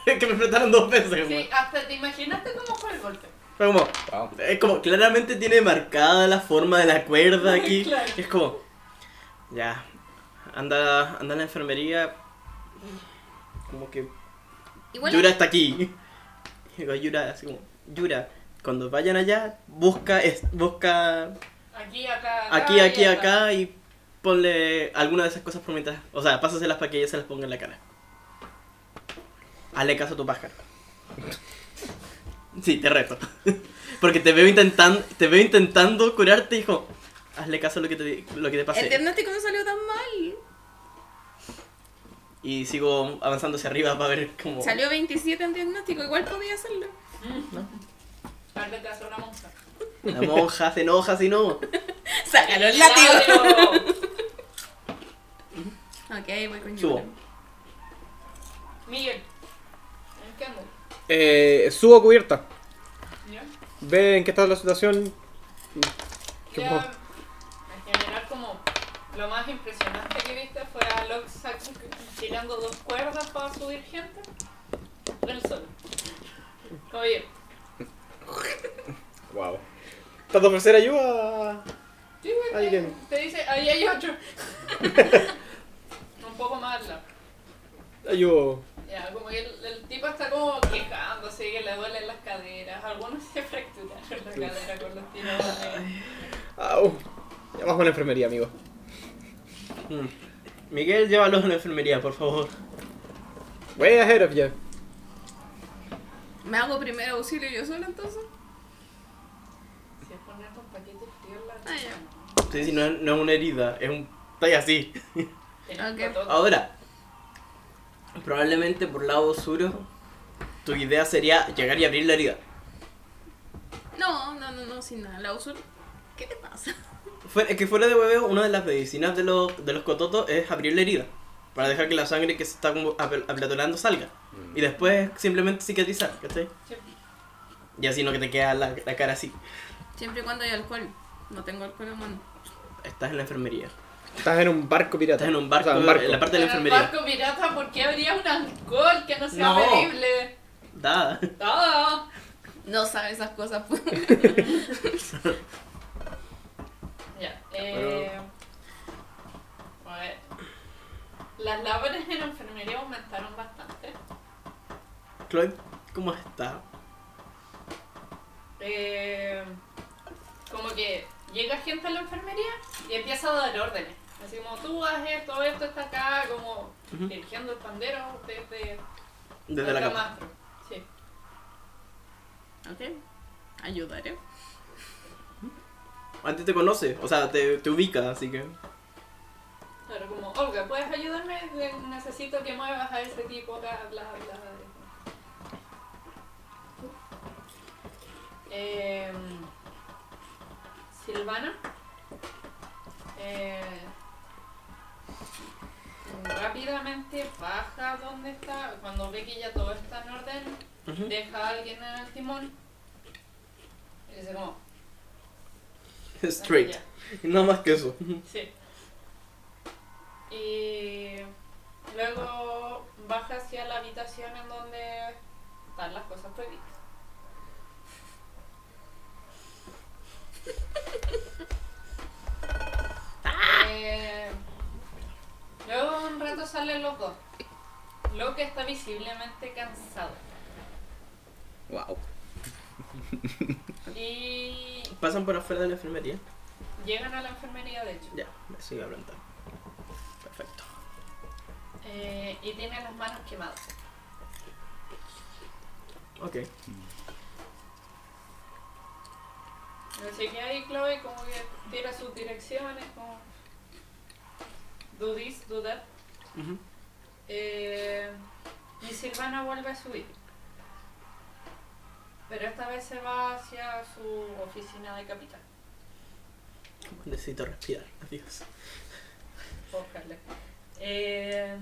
15. que me enfrentaron dos veces. Sí, hasta te imaginaste cómo fue el golpe. Fue como, Wow. es como, claramente tiene marcada la forma de la cuerda [laughs] aquí. Claro. Es como, ya, anda, anda a la enfermería. Como que Igual Yura está aquí. Y [laughs] digo, Yura, así como, Yura, cuando vayan allá, busca, es, busca Aquí, acá, acá. aquí, y acá y ponle alguna de esas cosas por mientras. O sea, pásaselas para que ella se las ponga en la cara. Hazle caso a tu pájaro. Sí, te reto. [laughs] Porque te veo intentando, te veo intentando curarte, hijo. Hazle caso a lo que te, lo que te el diagnóstico no salió tan mal. Y sigo avanzando hacia arriba para ver cómo. Salió 27 en diagnóstico, igual podía hacerlo. Hazle caso a una monja. La monja se enoja si no. [laughs] Sácalo el ¡El látigo. [laughs] Ok, voy con Subo. Miguel, ¿en qué andas? Eh, subo cubierta. ¿Ya? Ve en qué está la situación. ¿Qué Ya, pasó? en general, como lo más impresionante que viste fue a Locke Saxon tirando dos cuerdas para subir gente. Él solo. Oye, Wow. ¿Estás de ofrecer ayuda? sí, güey, te, Alguien. te dice, ahí hay otro. [laughs] Un poco más al lado. Ayudo. Ya, como que el, el tipo está como quejándose, que le duelen las caderas. Algunos se fracturaron la cadera con los tirones. Au. Llamamos a la enfermería, amigo. Mm. Miguel, llévalos a la enfermería, por favor. Way ahead of you. ¿Me hago primero auxilio yo sola entonces? Si es poner con paquetes fríos la Ah, ya. Sí, sí, no, es- no es una herida, es un. Está ahí así. Tienes Ok. pa' todo. Ahora, probablemente por lado oscuro, tu idea sería llegar y abrir la herida. No, no, no, no, sin nada. La uso. ¿Qué te pasa? Fuera- es que fuera de hueveo, una de las medicinas de los, de los cototos es abrir la herida. Para dejar que la sangre que se está como aplatonando salga. Y después simplemente cicatrizar, ¿cachai? Sí. Y así no que te queda la, la cara así. Siempre y cuando hay alcohol. No tengo alcohol en mano. Estás en la enfermería. Estás en un barco pirata. Estás en un barco, O sea, un barco. en la parte de la En el enfermería. barco pirata, ¿por qué habría un alcohol que no sea No. bebible? Da. Todo. No sabe esas cosas. pues. [laughs] Ya, eh. A ver. Las labores en la enfermería aumentaron bastante. Chloe, ¿cómo está? Eh, como que llega gente a la enfermería y empieza a dar órdenes. Así como tú haz esto, esto está acá, como dirigiendo el pandero desde, Desde la el cama. camastro. Sí. ok. Ayudaré. Antes te conoce, o sea, te, te ubica, así que. Claro, como, Olga, ¿puedes ayudarme? Necesito que muevas a ese tipo acá, bla, bla. Eh, Silvana. Eh, rápidamente baja donde está, cuando ve que ya todo está en orden, deja a alguien en el timón y dice como, [laughs] Straight. nada más que eso. Sí. Y luego baja hacia la habitación en donde están las cosas prohibidas. Eh, luego un rato salen los dos. Locke está visiblemente cansado. Wow. Y Pasan por afuera de la enfermería. llegan a la enfermería, de hecho. Ya, me sigue hablando. Eh, y tiene las manos quemadas. Ok. Así que ahí Chloe como que tira sus direcciones, como do this, do that. Eh, y Silvana vuelve a subir. Pero esta vez se va hacia su oficina de capital. Necesito respirar. Adiós. Ojalá. Eh,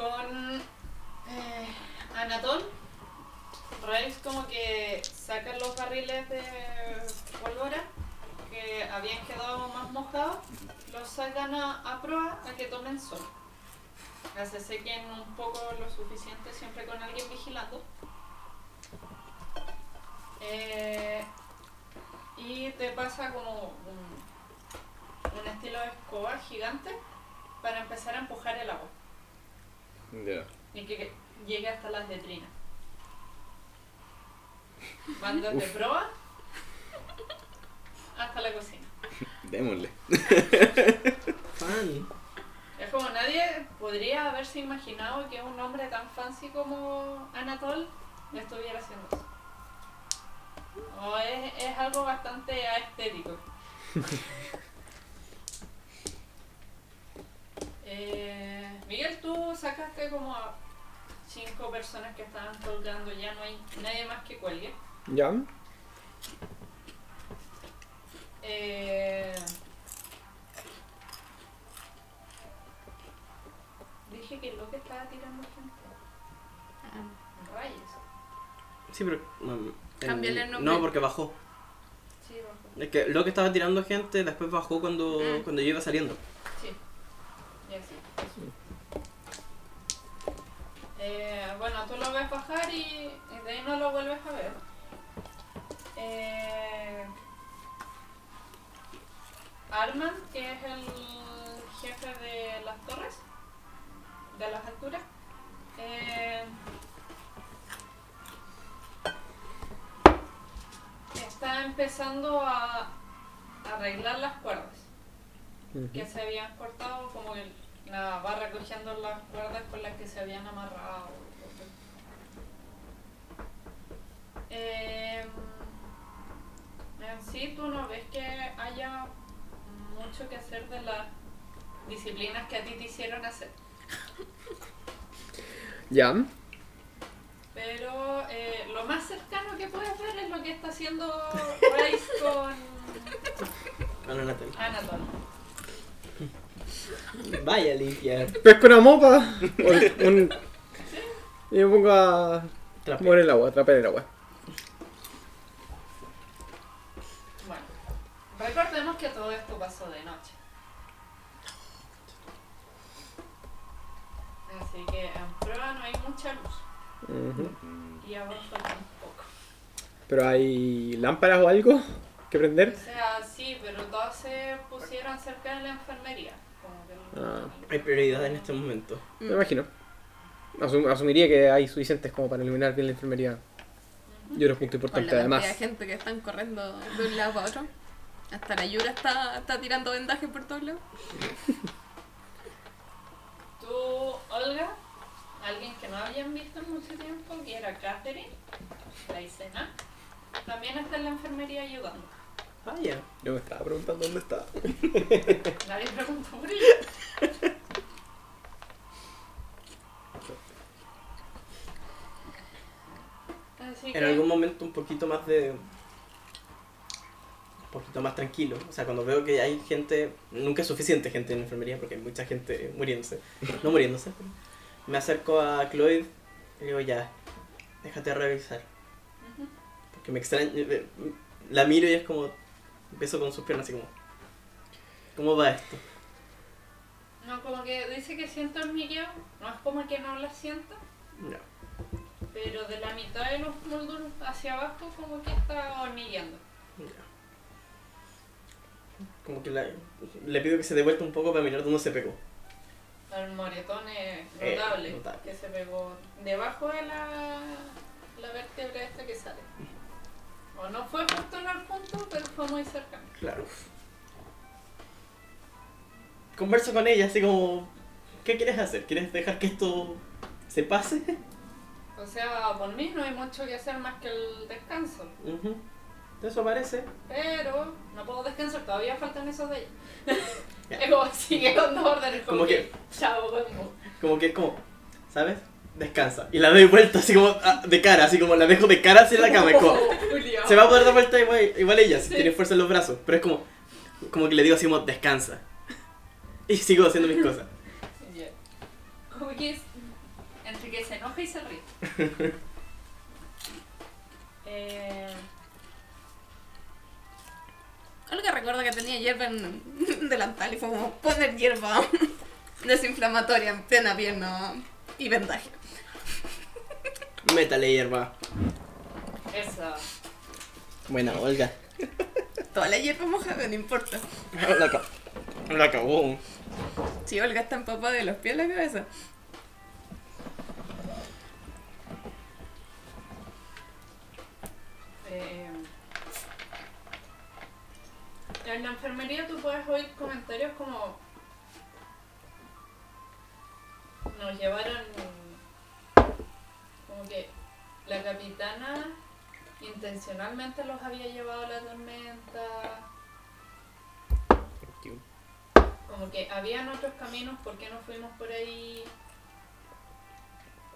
con Eh, Anatol, Rails como que sacan los barriles de pólvora que habían quedado más mojados, los sacan a, a proa a que tomen sol. Que se sequen un poco lo suficiente siempre con alguien vigilando. Eh, y te pasa como un estilo de escoba gigante para empezar a empujar el agua Ya. y que que llegue hasta las letrinas. Van desde Uf. proa hasta la cocina. Démosle. Fan. Es como nadie podría haberse imaginado que un hombre tan fancy como Anatol estuviera haciendo eso. O es, es algo bastante estético. [laughs] Eh, Miguel, tú sacaste como a cinco personas que estaban colgando, ya no hay nadie más que cuelgue. Ya. Eh, dije que lo que estaba tirando gente. Rayos. Sí, pero. um, Cámbiale el nombre. No, porque bajó. Sí, bajo. Es que lo que estaba tirando gente después bajó cuando, Mm. cuando yo iba saliendo. Sí. Ya sí. eso. Eh, bueno, tú lo ves bajar y, de ahí no lo vuelves a ver. Eh, Arman, que es el jefe de las torres, de las alturas, eh, está empezando a arreglar las cuerdas que se habían cortado, como que la va recogiendo las cuerdas con las que se habían amarrado. Eh, en sí, tú no ves que haya mucho que hacer de las disciplinas que a ti te hicieron hacer. [laughs] Ya. Pero eh, lo más cercano que puedes ver es lo que está haciendo Rice con Ana Natalie. Anatol. Vaya a limpiar. Pesco una mopa. o un- y me pongo a. Trapear. Mover el agua, atrapar el agua. Bueno, recordemos que todo esto pasó de noche. Así que en prueba no hay mucha luz. Ujú. Y abajo falta un poco. Pero hay lámparas o algo que prender. O sea, sí, pero todas se pusieron cerca de la enfermería. Ah. Hay prioridad en este momento. Me imagino. Asum- asumiría que hay suficientes como para iluminar bien la enfermería. Y otro punto la importante además. de gente que están corriendo de un lado para otro. Hasta la Yura está, está tirando vendaje por todos lados. [laughs] Tú, Olga, alguien que no habían visto en mucho tiempo, que era Catherine, la escena, también está en la enfermería ayudando. Vaya. Yo me estaba preguntando dónde está. [laughs] Nadie preguntó por ella. Así que, En algún momento un poquito más de. Un poquito más tranquilo. O sea, cuando veo que hay gente. Nunca es suficiente gente en la enfermería porque hay mucha gente muriéndose. No muriéndose. pero Me acerco a Chloe y digo, ya, déjate revisar. Porque me extraña. La miro y es como. Empiezo con sus piernas así como. ¿Cómo va esto? No, como que dice que siento hormigueo, no es como que no la sienta, No. pero de la mitad de los módulos hacia abajo como que está hormigueando. Ya. Como que la- le pido que se dé vuelta un poco para mirar dónde se pegó. El moretón es Eh, notable, notable. que se pegó debajo de la, la vértebra esta que sale. O no fue justo en el punto, pero fue muy cercano. Claro. Converso con ella así como, ¿qué quieres hacer? ¿Quieres dejar que esto se pase? O sea, por mí no hay mucho que hacer más que el descanso. Ujú. Eso parece. Pero no puedo descansar, todavía faltan esos de ella. [laughs] es como sigue con dos órdenes, como, Como que, que- chao. Como que es como, ¿sabes? Descansa. Y la doy vuelta así como ah, de cara, así como la dejo de cara hacia la cama. como, [laughs] se va a poder dar vuelta igual, igual ella, si Sí. tiene fuerza en los brazos. Pero es como, como que le digo así como, descansa. Y sigo haciendo mis cosas. Ya. Como que es entre que se enoja y se ríe. [laughs] eh, Olga recuerda que tenía hierba en un delantal y fue como poner hierba [laughs] desinflamatoria en plena pierna y vendaje. Métale hierba. esa. Buena, Olga. Toda la hierba mojada, no importa. [laughs] La, ca- la acabó. Si Olga está empapada de los pies a la cabeza. Eh, en la enfermería tú puedes oír comentarios como nos llevaron como que la capitana intencionalmente los había llevado a la tormenta como que habían otros caminos ¿por qué no fuimos por ahí?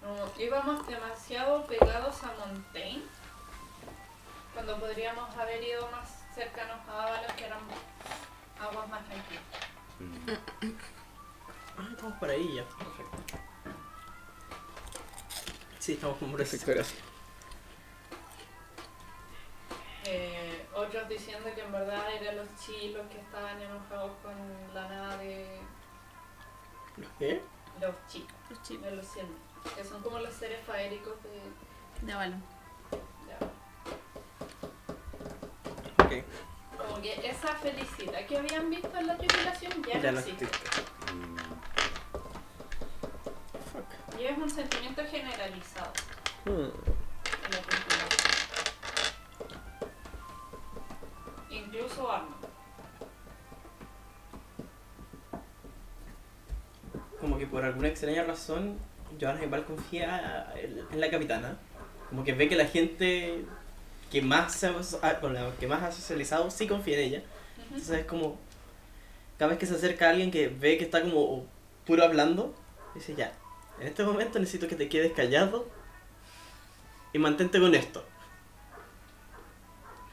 Como íbamos demasiado pegados a Montaigne cuando podríamos haber ido más cercanos a Ábalos que eran aguas más tranquilas. Ah, estamos por ahí ya. Perfecto. Sí, estamos ese Perfecto, gracias. Eh, otros diciendo que en verdad eran los chilos que estaban enojados con la nave, ¿Qué? los chilos, Los chicos de los cielos, que son como los seres faéricos de, de balón. de Ábalos. Ok. Como que esa felicidad que habían visto en la tripulación ya, Ya no no existe. existe. Y es un sentimiento generalizado Hmm. en la tripulación. Incluso Arno. Como que por alguna extraña razón, Johanna igual confía en la capitana. Como que ve que la gente que más se ha, ah, con la que más ha socializado sí confía en ella. Entonces es como cada vez que se acerca alguien que ve que está como puro hablando, dice ya, en este momento necesito que te quedes callado y mantente con esto.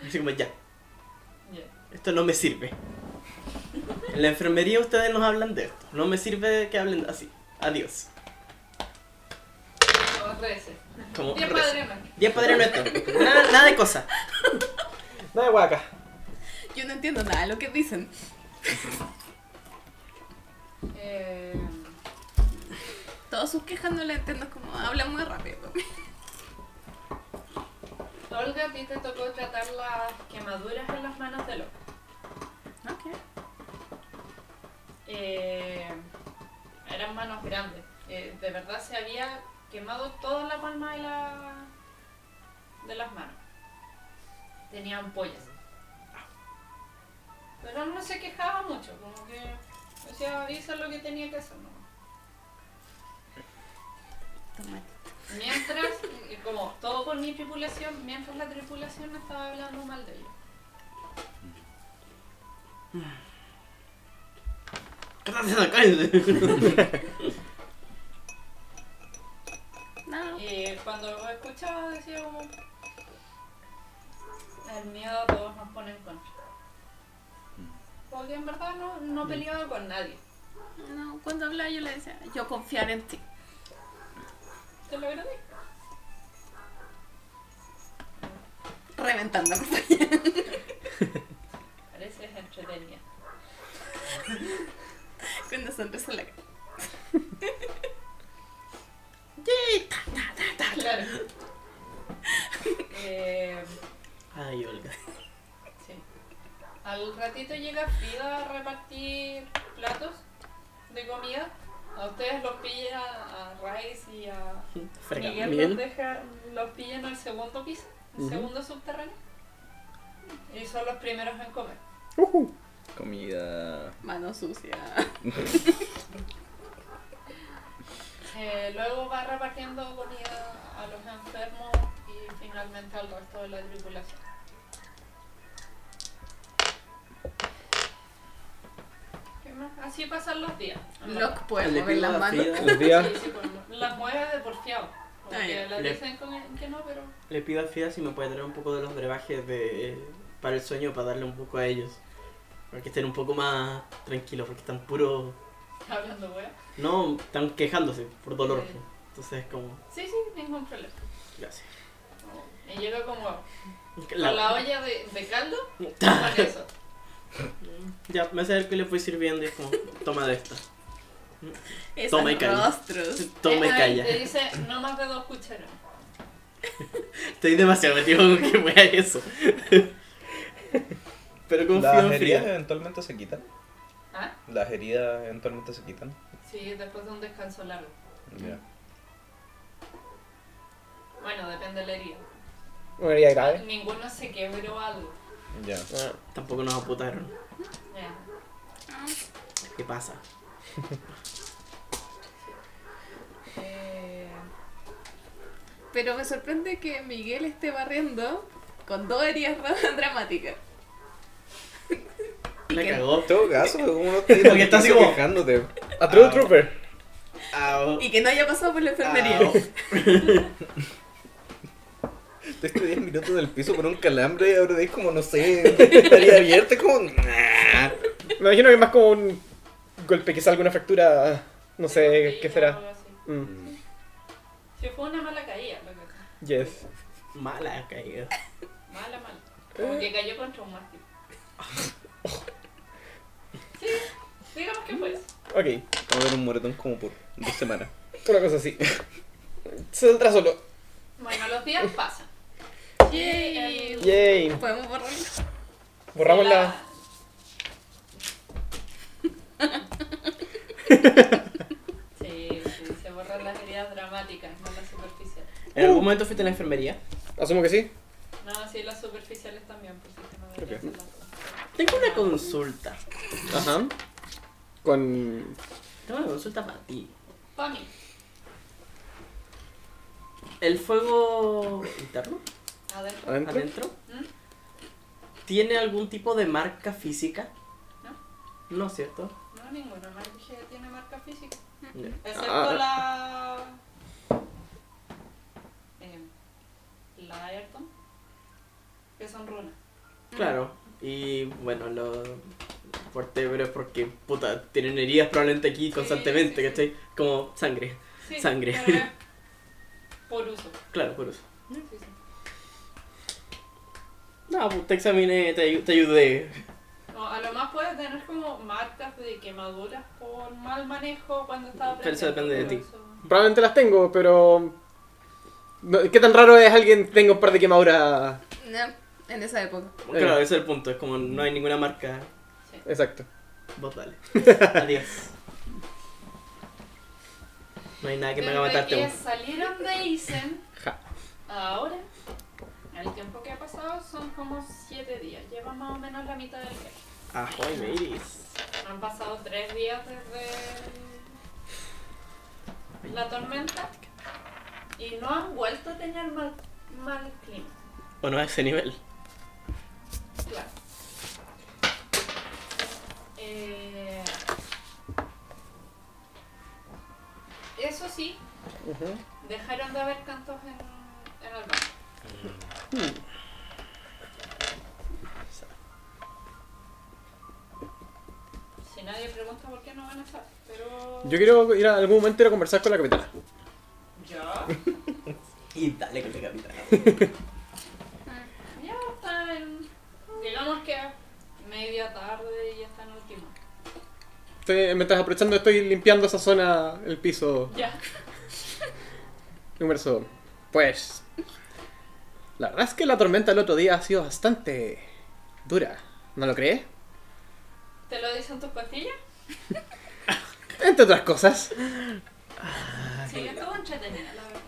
Así como ya, esto no me sirve. En la enfermería ustedes nos hablan de esto. No me sirve que hablen así. Adiós. Como rece. Como Bien reza. padre, man. Bien padre nuestro. Nada, nada de cosa. Nada de guaca. Yo no entiendo nada de lo que dicen. Eh, Todas sus quejas no las entiendo, es como hablan muy rápido. Olga, a ti te tocó tratar las quemaduras en las manos de Loca. Ok. Eh, eran manos grandes. Eh, de verdad se había quemado toda la palma de, la, de las manos. Tenía ampollas. Pero no se quejaba mucho, como que decía, hice lo que tenía que hacer. ¿no? Mientras, y como todo por mi tripulación, mientras la tripulación estaba hablando mal de ellos. No. [laughs] Y cuando lo escuchaba decía como el miedo a todos nos pone en contra. Porque en verdad no, no peleaba con nadie. No, cuando hablaba yo le decía, yo confiar en ti. Te lo agradezco. Reventándome. [laughs] Pareces entretenida. Con una sonrisa en la cara. Claro. Eh, Ay, Olga. sí. Al ratito llega Frida a repartir platos de comida. A ustedes los pilla a Rice y a Frega. Miguel Miguel. los deja, los pilla en el segundo piso, el Ujú. segundo subterráneo. Y son los primeros en comer. Comida. Mano sucia. [laughs] Eh, luego va repartiendo comida a los enfermos y finalmente al resto de la tripulación. Así pasan los días. puede Le mover las a manos. Los días. Sí, sí, pues, las mueve de porfiado. Como que ya. la Le- dicen con- que no, pero Le pido a Frida si me puede traer un poco de los brebajes de, para el sueño para darle un poco a ellos. Para que estén un poco más tranquilos, porque están puro. hablando wea. No, están quejándose por dolor. Sí. Entonces, como. Sí, sí, ningún problema. Gracias. Y llega como La- con la olla de, de caldo [laughs] con eso. Ya, me acerco y le fui sirviendo y es como, toma de esta. Esos Toma y calla. rostros. Toma y calla. Te dice no más de dos cucharadas. [laughs] Estoy demasiado metido con que wea eso. [laughs] Pero confío Las en heridas eventualmente se quitan. ¿Ah? Las heridas eventualmente se quitan. Sí, después de un descanso largo. Ya. Bueno, depende de la herida. Una herida grave. Ninguno se quebró algo. Ya. Ah, Tampoco nos aputaron. Ya. ¿Qué pasa? Eh, Pero me sorprende que Miguel esté barriendo con dos heridas ra- [laughs] dramáticas. Que- cagó. En todo caso, [laughs] uno está ahí Porque está así como- quejándote. A True Ah. Trooper. Au. Y que no haya pasado por la enfermería. [laughs] Au. Te estoy 10 minutos del piso con un calambre y ahora es como, no sé, estaría abierta como... nah. Me imagino que es más como un golpe que salga una fractura. No sé qué será. algo así. Mm, Sí, fue una mala caída, lo que Yes. Mala caída. Mala, mala. Como que cayó contra un mástil. Sí, digamos que fue eso. Ok, Vamos a ver un moretón como por dos semanas. una cosa así. Se saldrá solo. Bueno, los días pasan. Yay. Podemos borrarlo. Borramos la. [laughs] Sí, sí, se borran las heridas dramáticas, no las superficiales. ¿En algún momento fuiste a la enfermería? Asumo que sí. No, sí, las superficiales también, pues sí que no debería. Tengo una consulta. Ajá. Con. Tengo una consulta para ti. Pa' mí. ¿El fuego interno? Adentro. ¿Adentro? ¿Adentro? ¿Mm? ¿Tiene algún tipo de marca física? No. No, ¿cierto? No, ninguna marca tiene marca física. Excepto Ah. la. Eh, la Ayrton. Que son runas. Claro. Y bueno, los vertebros porque, puta, tienen heridas probablemente aquí Sí, constantemente, sí, sí. ¿cachai? Como sangre. Sí, Sangre. pero [laughs] por uso. Claro, por eso. Sí, sí. No, pues te examiné, te, te ayudé. No, a lo más puedes tener como marcas de quemaduras por mal manejo cuando estaba Pero eso depende de ti. Probablemente las tengo, pero. ¿Qué tan raro es alguien que tenga un par de quemaduras? No, en esa época. Claro, ese es el punto, es como no hay ninguna marca. Exacto. Vos dale. [laughs] Adiós. No hay nada que me haga matarte que salieron de Isen, Ja. ahora, el tiempo que ha pasado son como 7 días. Lleva más o menos la mitad del viaje. Ahoy, mateys. Han pasado 3 días desde la tormenta y no han vuelto a tener mal, mal clima. Bueno, a ese nivel. Claro. Eh, eso sí, dejaron de haber cantos en, en el Si nadie pregunta por qué no van a estar, pero... Yo quiero ir a algún momento ir a conversar con la capitana. Ya. [laughs] Y dale con la capitana. [laughs] Ya está en... Digamos que media tarde y está en último. Estoy- mientras aprovechando estoy limpiando esa zona, el piso Ya. número Pues. La verdad es que la tormenta el otro día ha sido bastante dura. ¿No lo crees? ¿Te lo dicen tus pastillas? [laughs] Entre otras cosas. Sí, estuvo entretenida, la verdad.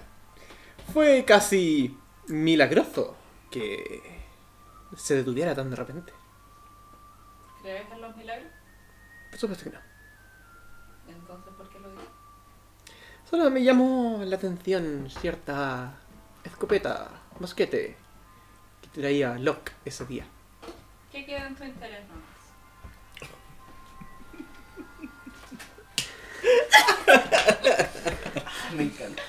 Fue casi milagroso que se detuviera tan de repente. ¿Crees en los milagros? Por supuesto que no. Entonces, ¿por qué lo dices? Solo me llamó la atención cierta escopeta, mosquete que traía Locke ese día. ¿Qué queda en tu interés? [laughs] Me encanta.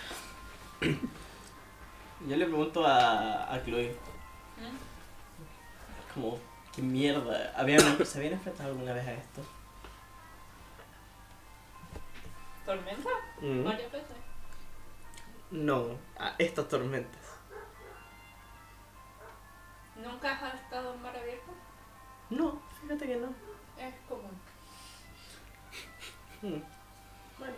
Yo le pregunto a, a Chloe, ¿Mm? como, ¿qué mierda? ¿Habían, [coughs] ¿Se habían enfrentado alguna vez a esto? ¿Tormenta? Mm. Varias veces. No, a estas tormentas. ¿Nunca has estado en mar abierto? No, fíjate que no. Es común. Mm. Bueno.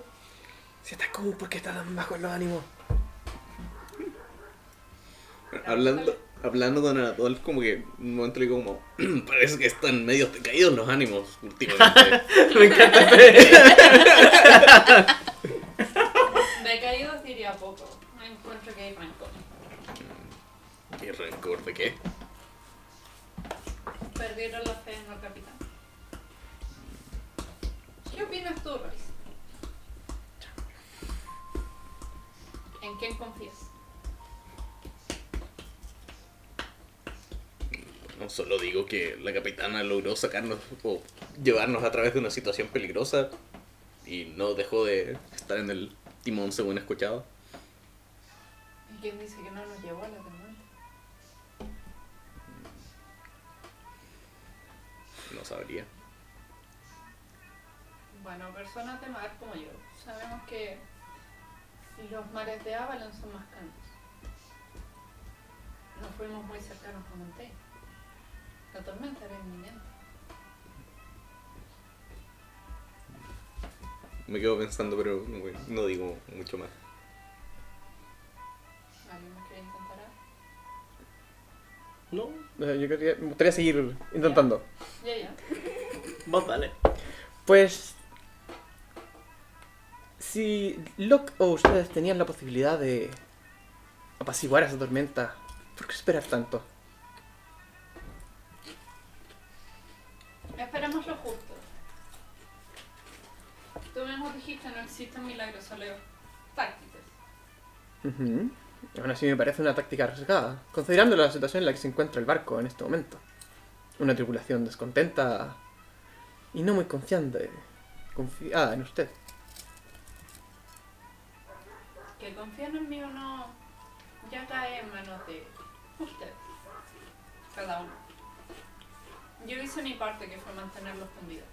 Si está común, ¿por qué está tan bajo en los ánimos? Hablando, hablando con Anatol, como que un momento le digo como, [clears throat] parece que están medio decaídos los ánimos últimamente. [laughs] Me encanta [laughs] sacarnos o llevarnos a través de una situación peligrosa y no dejó de estar en el timón según he escuchado. ¿Y quién dice que no nos llevó a la tormenta? No sabría. Bueno, personas de mar como yo, sabemos que los mares de Avalon son más calmos. No fuimos muy cercanos con Monte. La tormenta era inminente. Me quedo pensando, pero no, no digo mucho más. ¿Alguien más quiere intentar algo? No, Eh, Yo quería, me gustaría seguir intentando. Ya, ya. [laughs] vos dale. Pues. Si Locke o ustedes tenían la posibilidad de apaciguar esa tormenta, ¿por qué esperar tanto? Esperemos lo justo. Tú mismo dijiste no existen milagros, solo tácticas. Ujú. Aún así me parece una táctica arriesgada, considerando la situación en la que se encuentra el barco en este momento. Una tripulación descontenta y no muy confiante, confiada en usted. Que confíen en mí o no, ya cae en manos de ustedes. Cada uno. Yo hice mi parte, que fue mantenerlos con vida.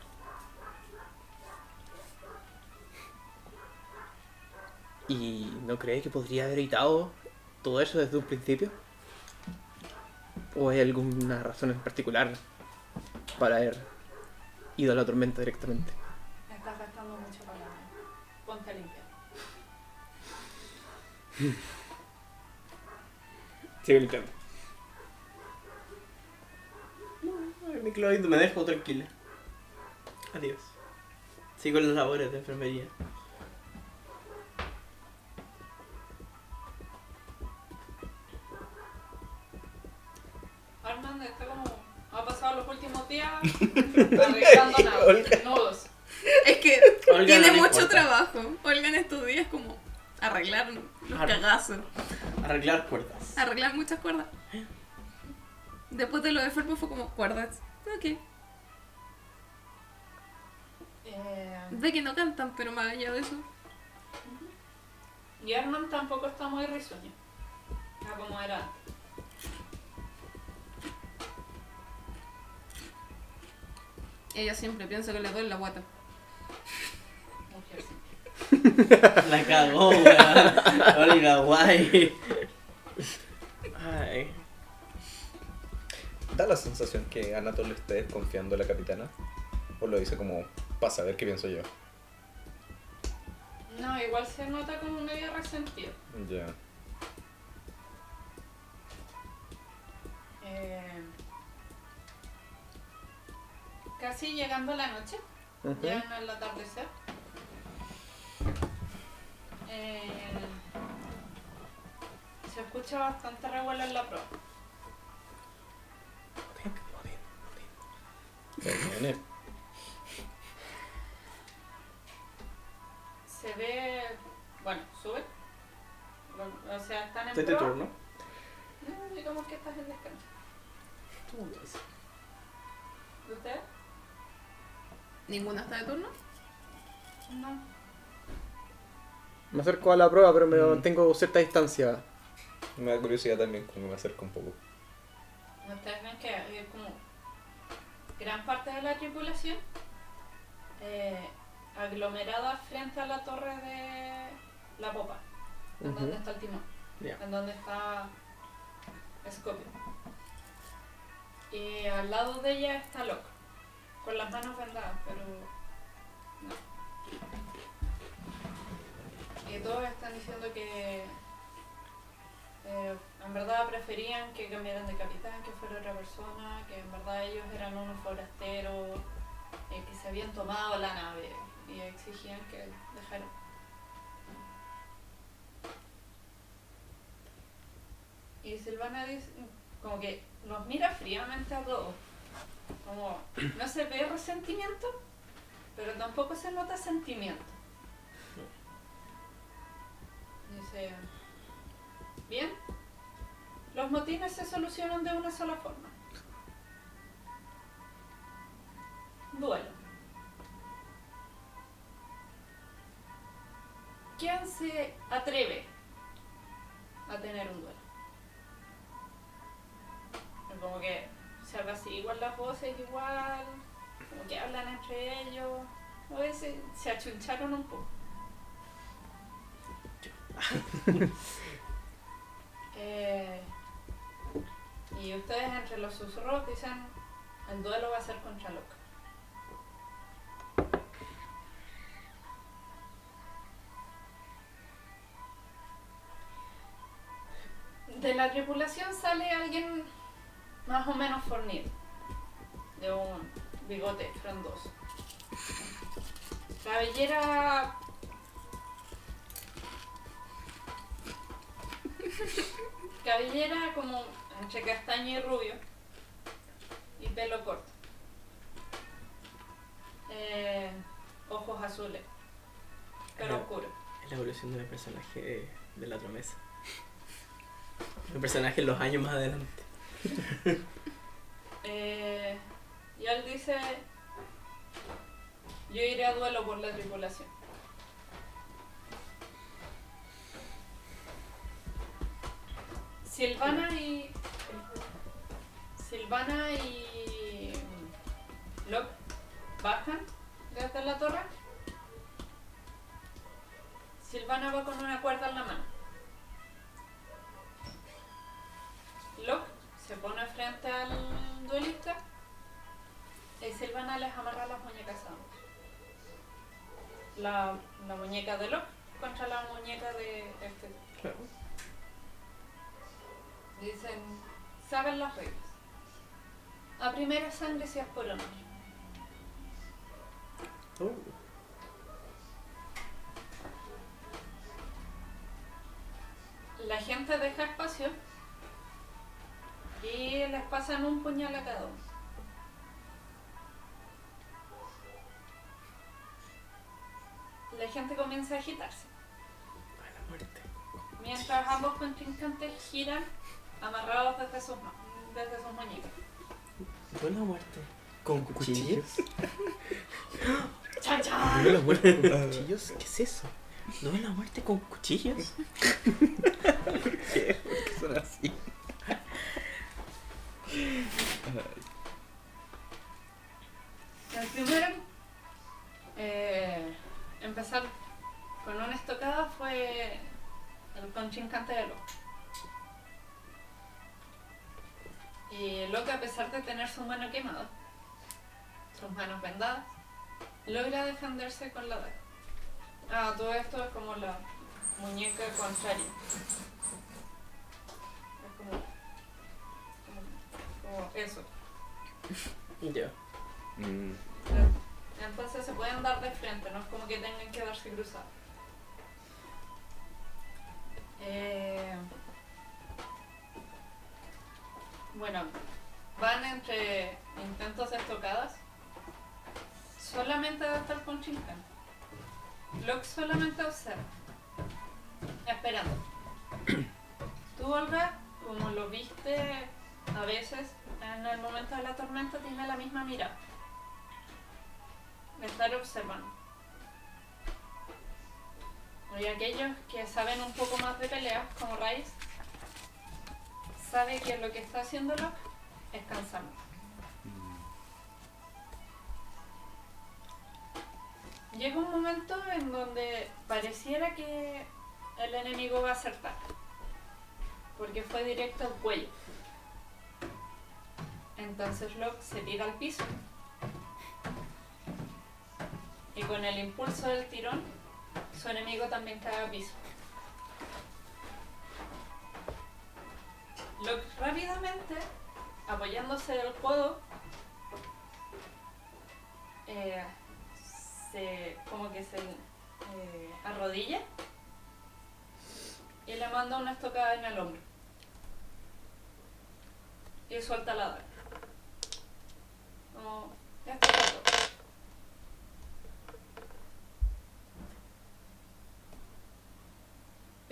¿Y no cree que podría haber evitado todo eso desde un principio? ¿O hay alguna razón en particular para haber ido a la tormenta directamente? Estás gastando mucho palabra. Ponte [laughs] a limpiar. Sigo limpiando. Mi Cloyd me dejo tranquila. Adiós. Sigo en las labores de enfermería. Arreglando [laughs] nada. Es que Olga tiene no mucho importa. trabajo. Olga en estos días como arreglar los cagazos. Arreglar cuerdas. Arreglar muchas cuerdas. Después de lo de Felpo fue como cuerdas. Ok. Eh, Ve que no cantan, pero más allá de eso. y Armand tampoco está muy risueño. A como era antes. Ella siempre piensa que le duele la guata. [laughs] La cagó, weón. Olga, guay. Ay. ¿Da la sensación que Anatol esté desconfiando de la capitana? ¿O lo dice como para saber qué pienso yo? No, igual se nota como medio resentido. Ya. Eh, casi llegando la noche, Ujú. ya en el atardecer. Eh, se escucha bastante revuelo en la proa. Se ve. Bueno, sube. O sea, están en ¿De tu proa. turno? No, digamos que estás en descanso. ¿De usted? ¿Ninguna está de turno? No. Me acerco a la prueba, pero me Mm. mantengo cierta distancia. Me da curiosidad también cuando me acerco un poco. Ustedes ven que hay como gran parte de la tripulación eh, aglomerada frente a la torre de la popa. en Ujú. donde está el timón, Ya. en donde está Scopio. Y al lado de ella está Locke, con las manos vendadas, pero no. Y todos están diciendo que eh, en verdad preferían que cambiaran de capitán, que fuera otra persona, que en verdad ellos eran unos forasteros eh, que se habían tomado la nave y exigían que dejaran. Y Silvana como que los mira fríamente a todos. Como no se ve resentimiento, pero tampoco se nota sentimiento. Dice, bien, los motines se solucionan de una sola forma. Duelo. ¿Quién se atreve a tener un duelo? Como que se igual las voces, igual, como que hablan entre ellos. A veces se achuncharon un poco. [laughs] Eh, y ustedes entre los susurros dicen, el duelo va a ser contra Loca. De la tripulación sale alguien más o menos fornido, de un bigote frondoso. Cabellera [laughs] Cabellera como entre castaño y rubio. Y pelo corto. Eh, ojos azules. Pero oscuro. Es la evolución del personaje de, la promesa. El personaje en los años más adelante. Eh, y él dice, yo iré a duelo por la tripulación. Silvana y... Silvana y... Locke bajan desde la torre. Silvana va con una cuerda en la mano. Locke se pone frente al duelista y Silvana les amarra las muñecas a ambos. La, la muñeca de Locke contra la muñeca de este. Claro. Dicen, saben las reglas. A primera sangre si es por honor. Oh. La gente deja espacio y les pasan un puñal a cada uno. La gente comienza a agitarse. A la muerte. Mientras ambos contrincantes giran amarrados desde sus, ma- desde sus muñecas. ¿Duele la muerte? ¿Con cuchillos? [laughs] ¡Chan, chan! ¿Duele la muerte con cuchillos? ¿Qué es eso? ¿Duele la muerte con cuchillos? [laughs] ¿Qué? ¿Por qué son así? El primero eh, empezar con una estocada fue el contrincante de Loki. Y Loki, a pesar de tener su mano quemada, sus manos vendadas, logra defenderse con la daga. Ah, todo esto es como la muñeca contraria. Es como, como, como eso. Ya. Mm, Entonces se pueden dar de frente, no es como que tengan que darse cruzados. Eh, bueno, van entre intentos de estocadas. Solamente debe estar contrincante. Locke solamente observa. Esperando. [coughs] Tú, Olga, como lo viste a veces en el momento de la tormenta, tiene la misma mirada de estar observando. Y aquellos que saben un poco más de peleas, como Raiz, sabe que lo que está haciendo Locke es cansarlo. Llega un momento en donde pareciera que el enemigo va a acertar. Porque fue directo al cuello. Entonces Locke se tira al piso. Y con el impulso del tirón, su enemigo también cae al piso. Locke rápidamente, apoyándose del codo, eh, se, como que se eh, arrodilla y le manda una estocada en el hombro. Y suelta la daga. Como, ya está todo.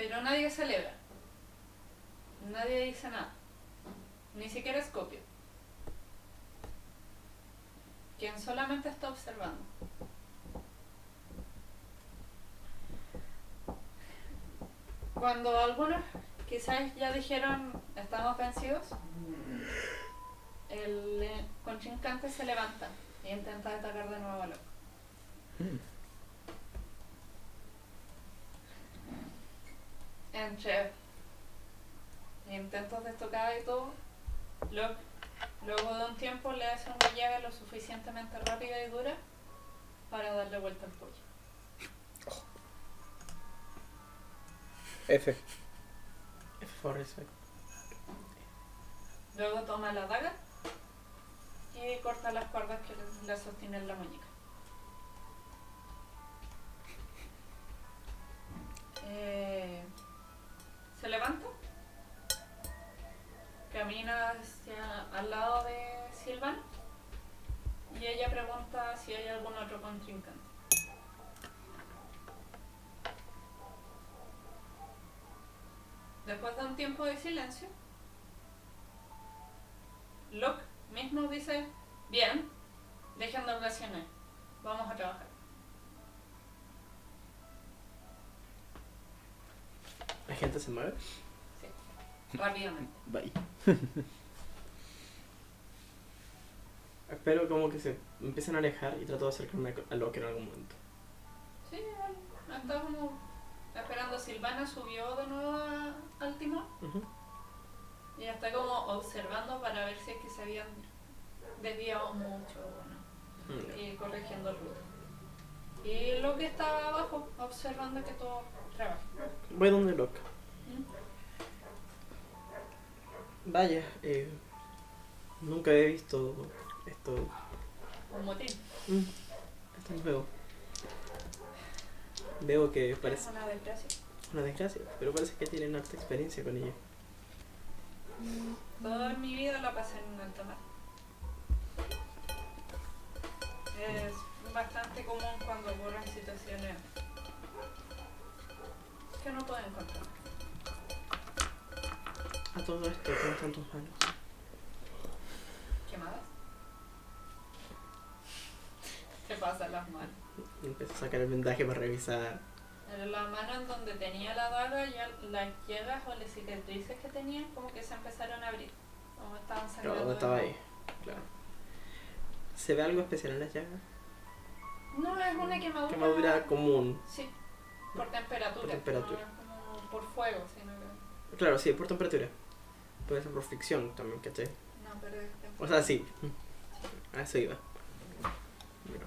Pero nadie celebra. Nadie dice nada. Ni siquiera Escopio. Quien solamente está observando. Cuando algunos quizás ya dijeron estamos vencidos, el eh, contrincante se levanta e intenta atacar de nuevo a Locke. Entre intentos de estocada y todo, Locke, luego de un tiempo le hace una llaga lo suficientemente rápida y dura para darle vuelta al pollo. F. F for respect. Luego toma la daga y corta las cuerdas que le- le sostienen la muñeca. Eh, se levanta, camina hacia al lado de Silvana y ella pregunta si hay algún otro contrincante. Después de un tiempo de silencio, Locke mismo dice, bien, dejen de oraciones, vamos a trabajar. La gente se mueve. Rápidamente. Bye. [laughs] Espero como que se empiecen a alejar y trato de acercarme a Locke en algún momento. Sí, como esperando. Silvana subió de nuevo a- al timón y está como observando para ver si es que se habían desviado mucho o no. Mm, Y corrigiendo ruta. Y lo que está abajo, observando que todo Voy donde. ¿Mm? Vaya, eh, nunca he visto esto. Un motín. Mm, esto nuevo. Veo que Es parece una desgracia. una desgracia, pero parece que tienen harta experiencia con ella. Toda mi vida la pasé en alta mar. Es bastante común cuando ocurren situaciones que no pueden controlar. A todo esto, ¿cómo están tus manos? ¿Quemadas? Te pasan las manos. Empiezo a sacar el vendaje para revisar. En la mano en donde tenía la daga, ya las llagas o las cicatrices que tenía, como que se empezaron a abrir. Como estaban Claro. ¿dónde de estaba ahí? Claro. ¿Se ve algo especial en las llagas? No, es una quemadura. Quemadura común. Sí, por temperatura. Por temperatura. No por fuego, sino que. Claro, sí, por temperatura. Puede ser por fricción también, ¿cachai? No, pero es temperatura. O sea, sí. A eso iba. Mira.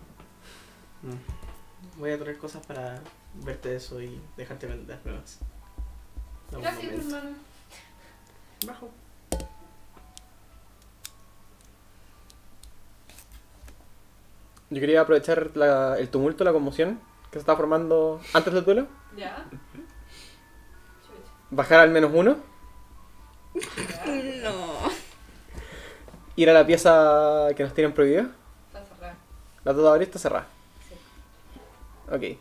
Voy a traer cosas para verte eso y dejarte vender nuevas. Gracias, hermano. Bajo. Yo quería aprovechar la- el tumulto, la conmoción que se estaba formando antes del duelo. Ya. Bajar al menos uno. No. Ir a la pieza que nos tienen prohibida. Está cerrada. La de abrir está cerrada. Sí. Ok.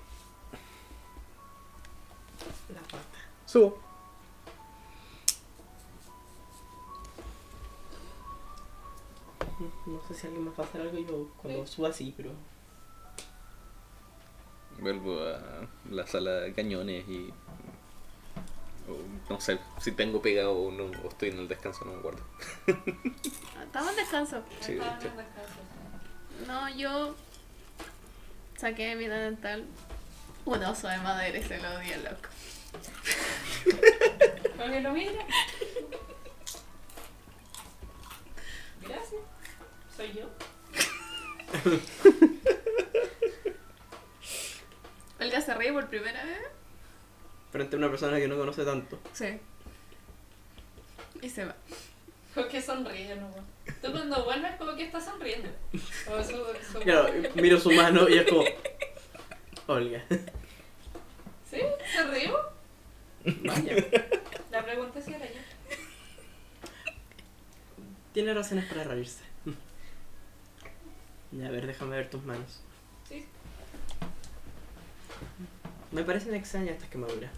La pata. Subo. No sé si alguien más va a hacer algo yo cuando suba así, pero. Vuelvo a la sala de cañones y. o no sé si tengo pegado o no, o estoy en el descanso, no me acuerdo. [laughs] Estamos en descanso. Sí, Estaba en descanso. No, yo saqué mi dental un oso de madera y se lo di al loco. Para que lo mire. Gracias. Soy yo. [laughs] Olga se ríe por primera vez. Frente a una persona que no conoce tanto. Sí. Y se va. Como que sonríe nomás. Tú cuando vuelves como que estás sonriendo. O su, su- Claro, [laughs] miro su mano y es como. Olga. ¿Sí? ¿Se rió? Vaya. La pregunta si era yo. Tiene razones para reírse. Ya, a ver, déjame ver tus manos. Me parecen extrañas estas quemaduras.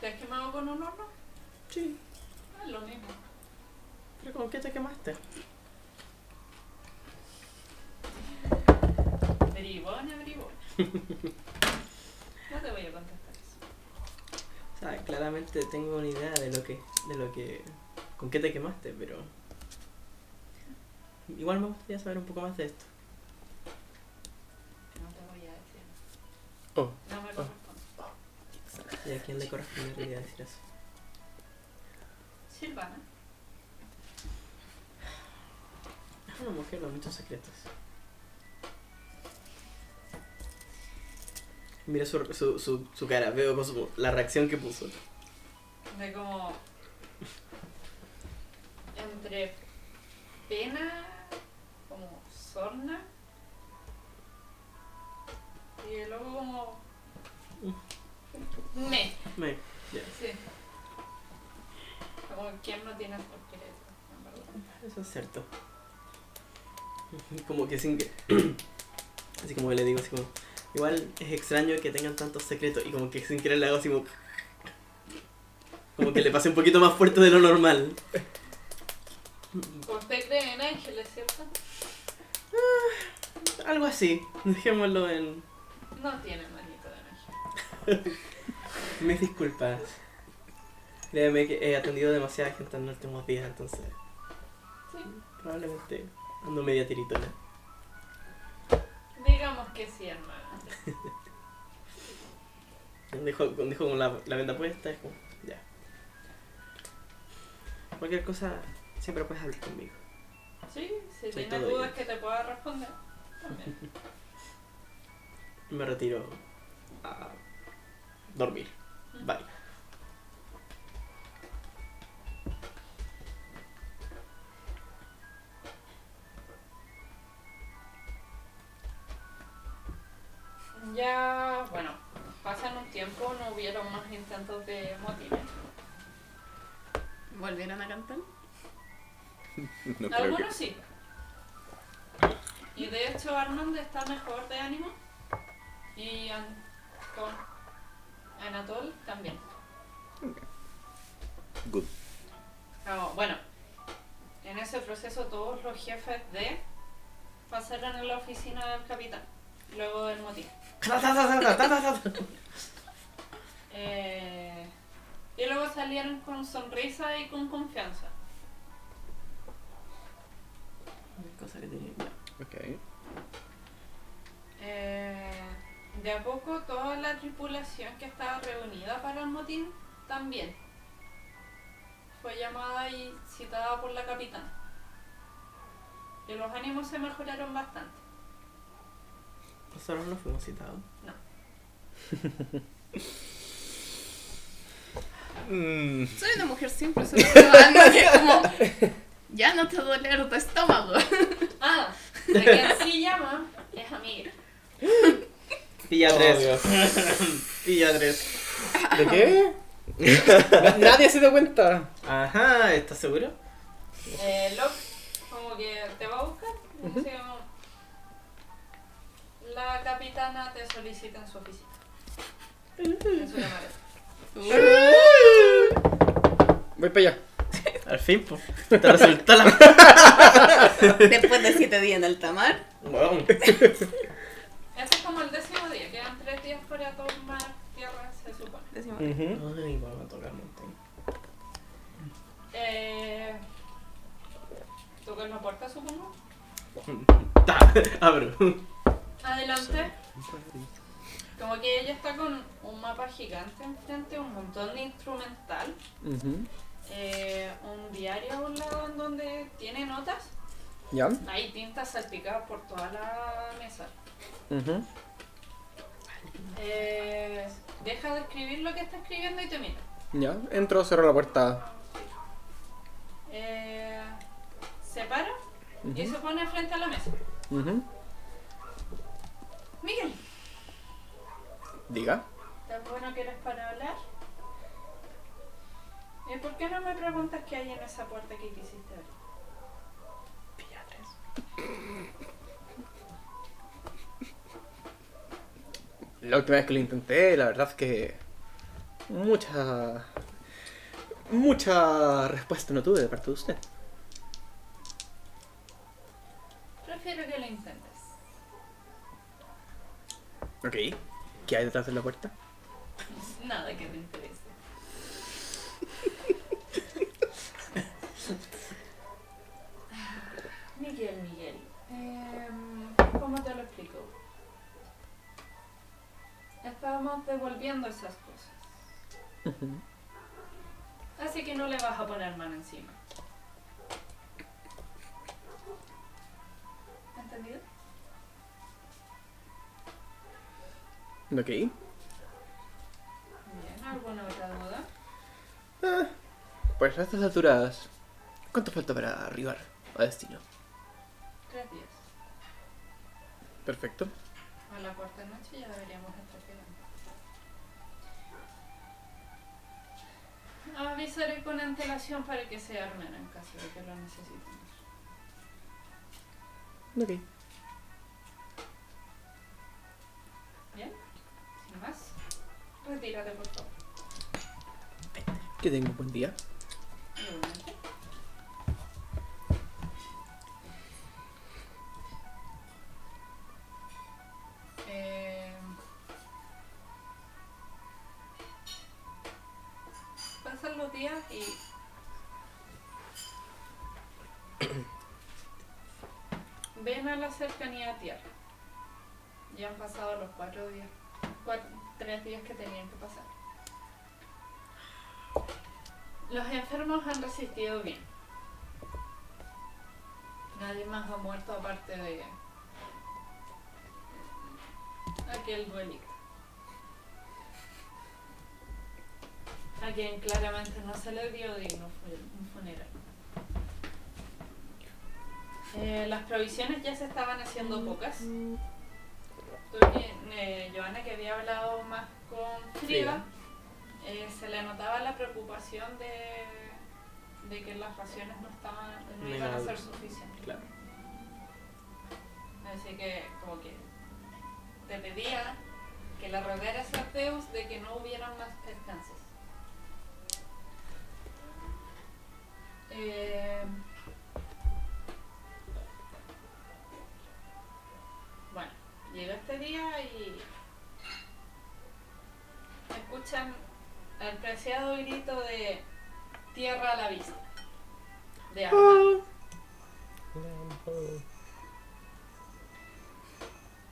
¿Te has quemado con un horno? Sí. Es lo mismo. ¿Pero con qué te quemaste? Bribona, bribona. [laughs] No te voy a contestar eso. O sea, claramente tengo una idea de lo que. de lo que. con qué te quemaste, pero. Igual me gustaría saber un poco más de esto. Oh. No me corresponde. ¿Y a quién le correspondería decir eso? Silvana. Es una mujer con muchos secretos. Mira su, su, su, su cara, veo con su- la reacción que puso. De como. Entre pena, como sorna. Y luego como. Me. Me, ya. Sí. Como quien no tiene por qué eso, en verdad. Eso es cierto. Como que sin que. [clears throat] Así como que le digo así como. Igual es extraño que tengan tantos secretos y como que sin querer le hago así como. Como que le pase un poquito más fuerte de lo normal. Usted cree en ángeles, ¿cierto? Algo así. Dejémoslo en. No tiene manito de ángel. [laughs] Mis disculpas. Créeme que he atendido demasiada gente en los últimos días, entonces. Sí. Probablemente ando media tiritona. Digamos que sí, hermano. [laughs] Dejo, dejo con la, la venda puesta, es como. Ya. Cualquier cosa, siempre puedes hablar conmigo. Sí, si Soy tienes dudas que te pueda responder, también. [laughs] Me retiro a dormir. Bye. Ya, bueno, pasan un tiempo, no hubieron más intentos de motines. ¿Volvieron a cantar? [laughs] No creo que. Algunos sí. Y de hecho Armand está mejor de ánimo. Y An- con Anatol también. Good. Pero, bueno, en ese proceso todos los jefes de pasaron en la oficina del capitán, luego del motín. [laughs] Eh, y luego salieron con sonrisa y con confianza. Cosa que tenía. ya. Ok. Eh, de a poco toda la tripulación que estaba reunida para el motín también fue llamada y citada por la capitana. Y los ánimos se mejoraron bastante. Nosotros no fuimos citados. [laughs] Mm, Soy una mujer simple, solo que como... Ya no te duele tu estómago. Ah, de quien sí llama es amiga. [laughs] Pilla Oh, tres. Dios. [laughs] Pilla tres. ¿De qué? Na- [laughs] Nadie se dio cuenta. Ajá, ¿estás seguro? Eh, Locke como que te va a buscar. La capitana te solicita en su oficina. En su camarote. Voy para allá. [laughs] Al fin, pues. Te resultó la. Después de siete días en alta mar. Wow. Este es como el décimo día. Quedan tres días para tomar tierra, se supone. Decimos, Ay, vamos a tocar un montón. Eh, Tocas la puerta, supongo. Ta, [laughs] abro. Adelante. Como que ella está con un mapa gigante enfrente, un montón de instrumental, eh, un diario a un lado en donde tiene notas. ¿Ya? Hay tintas salpicadas por toda la mesa. Ujú. Eh, deja de escribir lo que está escribiendo y te mira. Ya. Entro, cerro la puerta. Eh, se para y se pone frente a la mesa. Ujú. Miguel, Diga. ¿tan bueno que eres para hablar? ¿Y por qué no me preguntas qué hay en esa puerta que quisiste abrir? La última vez que lo intenté, la verdad es que. Mucha. Mucha respuesta no tuve de parte de usted. Prefiero que lo intentes. Ok. ¿Qué hay detrás de la puerta? Nada que te interese. [laughs] Miguel, Estábamos devolviendo esas cosas. Así que no le vas a poner mano encima. ¿Entendido? Ok. Bien, ¿alguna otra duda? Ah, pues a estas alturas. ¿Cuánto falta para arribar a destino? Tres días. Perfecto. A la cuarta noche ya deberíamos estar Avisaré con antelación para que se armen en caso de que lo necesiten. Ok. ¿Bien? Sin más, retírate por favor. Que tenga un buen día. Eh, cercanía a tierra. Ya han pasado los cuatro días, tres días que tenían que pasar. Los enfermos han resistido bien. Nadie más ha muerto aparte de aquel duelito. A quien claramente no se le dio digno un funeral. Eh, las provisiones ya se estaban haciendo pocas. Que, eh, Joana, que había hablado más con Frida, eh, se le notaba la preocupación de, de que las raciones no estaban no iban a ser suficientes. Claro. Así que como que te pedía que le rogaras a Zeus de que no hubieran más descansos. Eh, este día y escuchan el preciado grito de tierra a la vista. De.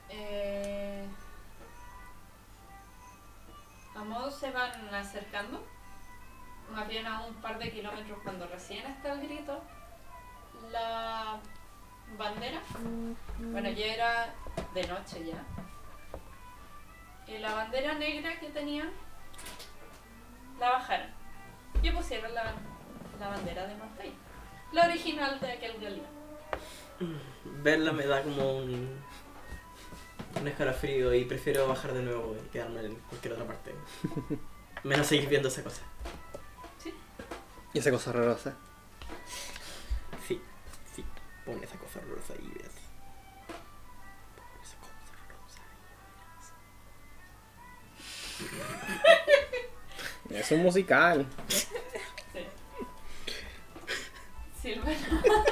Eh, a modo se van acercando, más bien a un par de kilómetros cuando recién está el grito, la bandera, bueno ya era de noche ya, y la bandera negra que tenían la bajaron y pusieron la, la bandera de Montaña, la original de aquel galio. Verla me da como un, un escalofrío y prefiero bajar de nuevo y quedarme en cualquier otra parte. [laughs] Menos seguir viendo esa cosa. Y esa cosa horrorosa. Sí, sí. Pon esa cosa horrorosa ahí, Es un musical. Silvana. [laughs]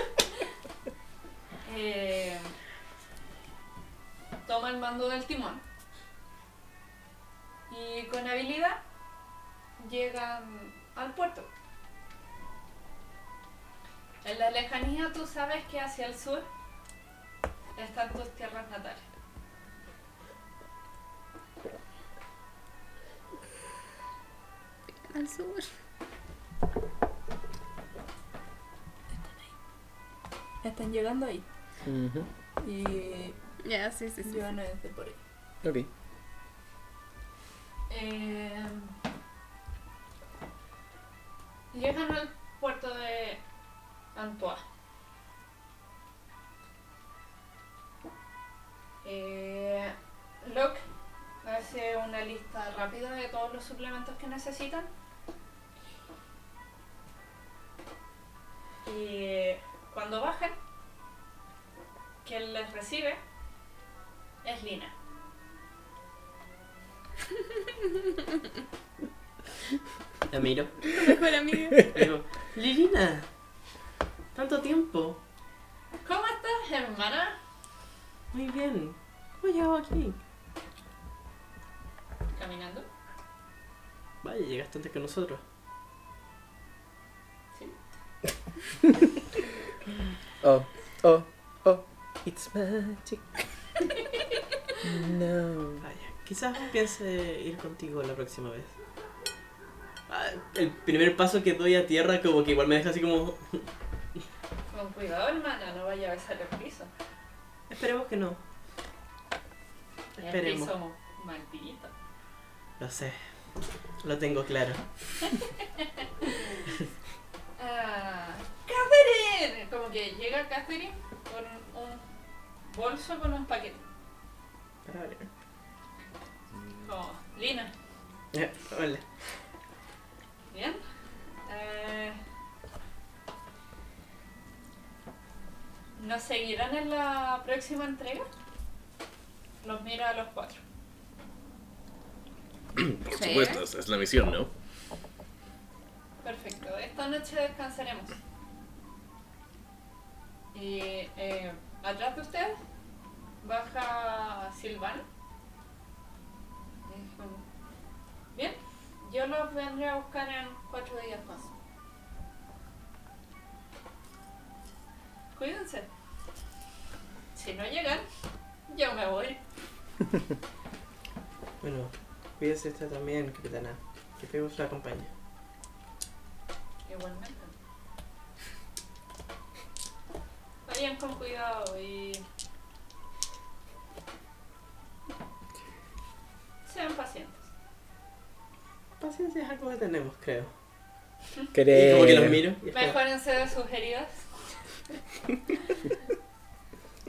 Eh, toma el mando del timón. Y con habilidad llegan al puerto. En la lejanía tú sabes que hacia el sur están tus tierras natales. Al sur. Están llegando ahí. Ujú. Y Ya, sí, sí, sí. yo no desde por ahí. Ok. Eh, llegan al puerto de Antoine. Eh, Locke hace una lista rápida de todos los suplementos que necesitan. Y cuando bajen, quien les recibe es Lina. La miro. Tu mejor amiga. Digo, Lilina, tanto tiempo. ¿Cómo estás, hermana? Muy bien. ¿Cómo llegado aquí? Caminando. Vaya, llegaste antes que nosotros. [laughs] Oh, oh, oh. It's magic. No. Vaya, quizás piense ir contigo la próxima vez. Ah, el primer paso que doy a tierra como que igual me deja así como... Con cuidado, hermana, no vaya a besar el piso. Esperemos que no. El Esperemos. piso maldito. Lo sé. Lo tengo claro. [laughs] Ah. Como que llega Catherine con un bolso con un paquete. Vale. Como, Lina, Eh, Hola. ¿bien? Eh, ¿Nos seguirán en la próxima entrega? Los mira a los cuatro. Por Sí. supuesto, esa es la misión, ¿no? Perfecto, esta noche descansaremos. Y eh, atrás de ustedes baja Silvana. Bien, yo los vendré a buscar en cuatro días más. Cuídense. Si no llegan, yo me voy. [laughs] Bueno, cuídese usted también, capitana. Que Dios la acompañe. Igualmente. Vayan con cuidado y. Sean pacientes. Paciencia es algo que tenemos, creo. Creo. como que los miro. y es como- Mejórense de sus heridas.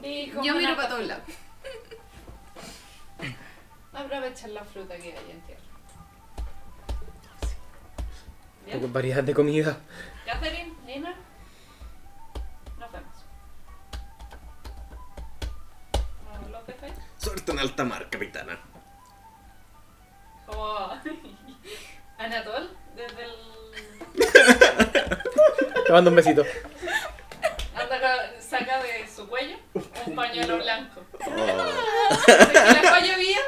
y Yo miro para todos lados. [laughs] Aprovechen la fruta que hay en tierra. Poco Bien. variedad de comida. Catherine, Nina, Suerte en alta mar, capitana. Como [laughs] Anatol, desde el. Te mando un besito. Anda, saca de su cuello un pañuelo blanco. Oh. Que la bien.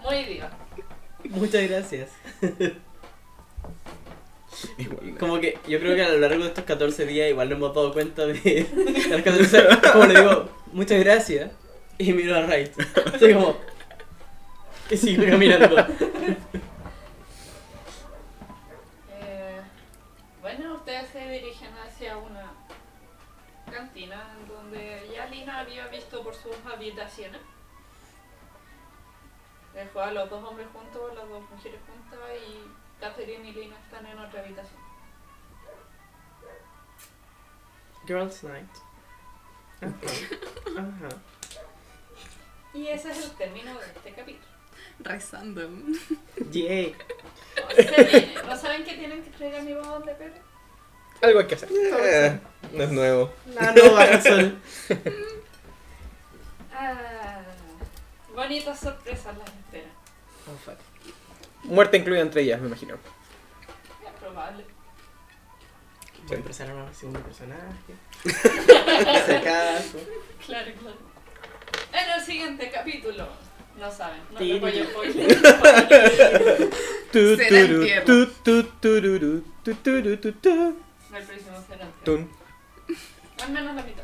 Muy diva. Muchas gracias. Igual. Como que yo creo que a lo largo de estos 14 días igual nos hemos dado cuenta de, de las 14 Como le digo, muchas gracias. Y miro a Wright. Así como... Y sigo caminando. [laughs] Eh, bueno, ustedes se dirigen hacia una cantina en donde ya Lina había visto por sus habitaciones. Dejó a los dos hombres juntos, las dos mujeres juntas y Catherine y Lina están en otra habitación. Girls Night. Ajá. [laughs] Ajá. Y ese es el término de este capítulo. Rezando. Yay. Se viene. ¿No saben que tienen que traer a mi bodón de perro? Algo hay que hacer. Eh, no es nuevo. No, no baja el sol. [laughs] Ah, bonitas sorpresas las esperan. Oh, fuck. Muerte incluida entre ellas, me imagino. Es probable. Voy a empezar a un segundo personaje. [laughs] Acaso. Claro, claro. En el siguiente capítulo. No saben, no te voy a [laughs] Será tu. El próximo será el Tun. Al menos la mitad.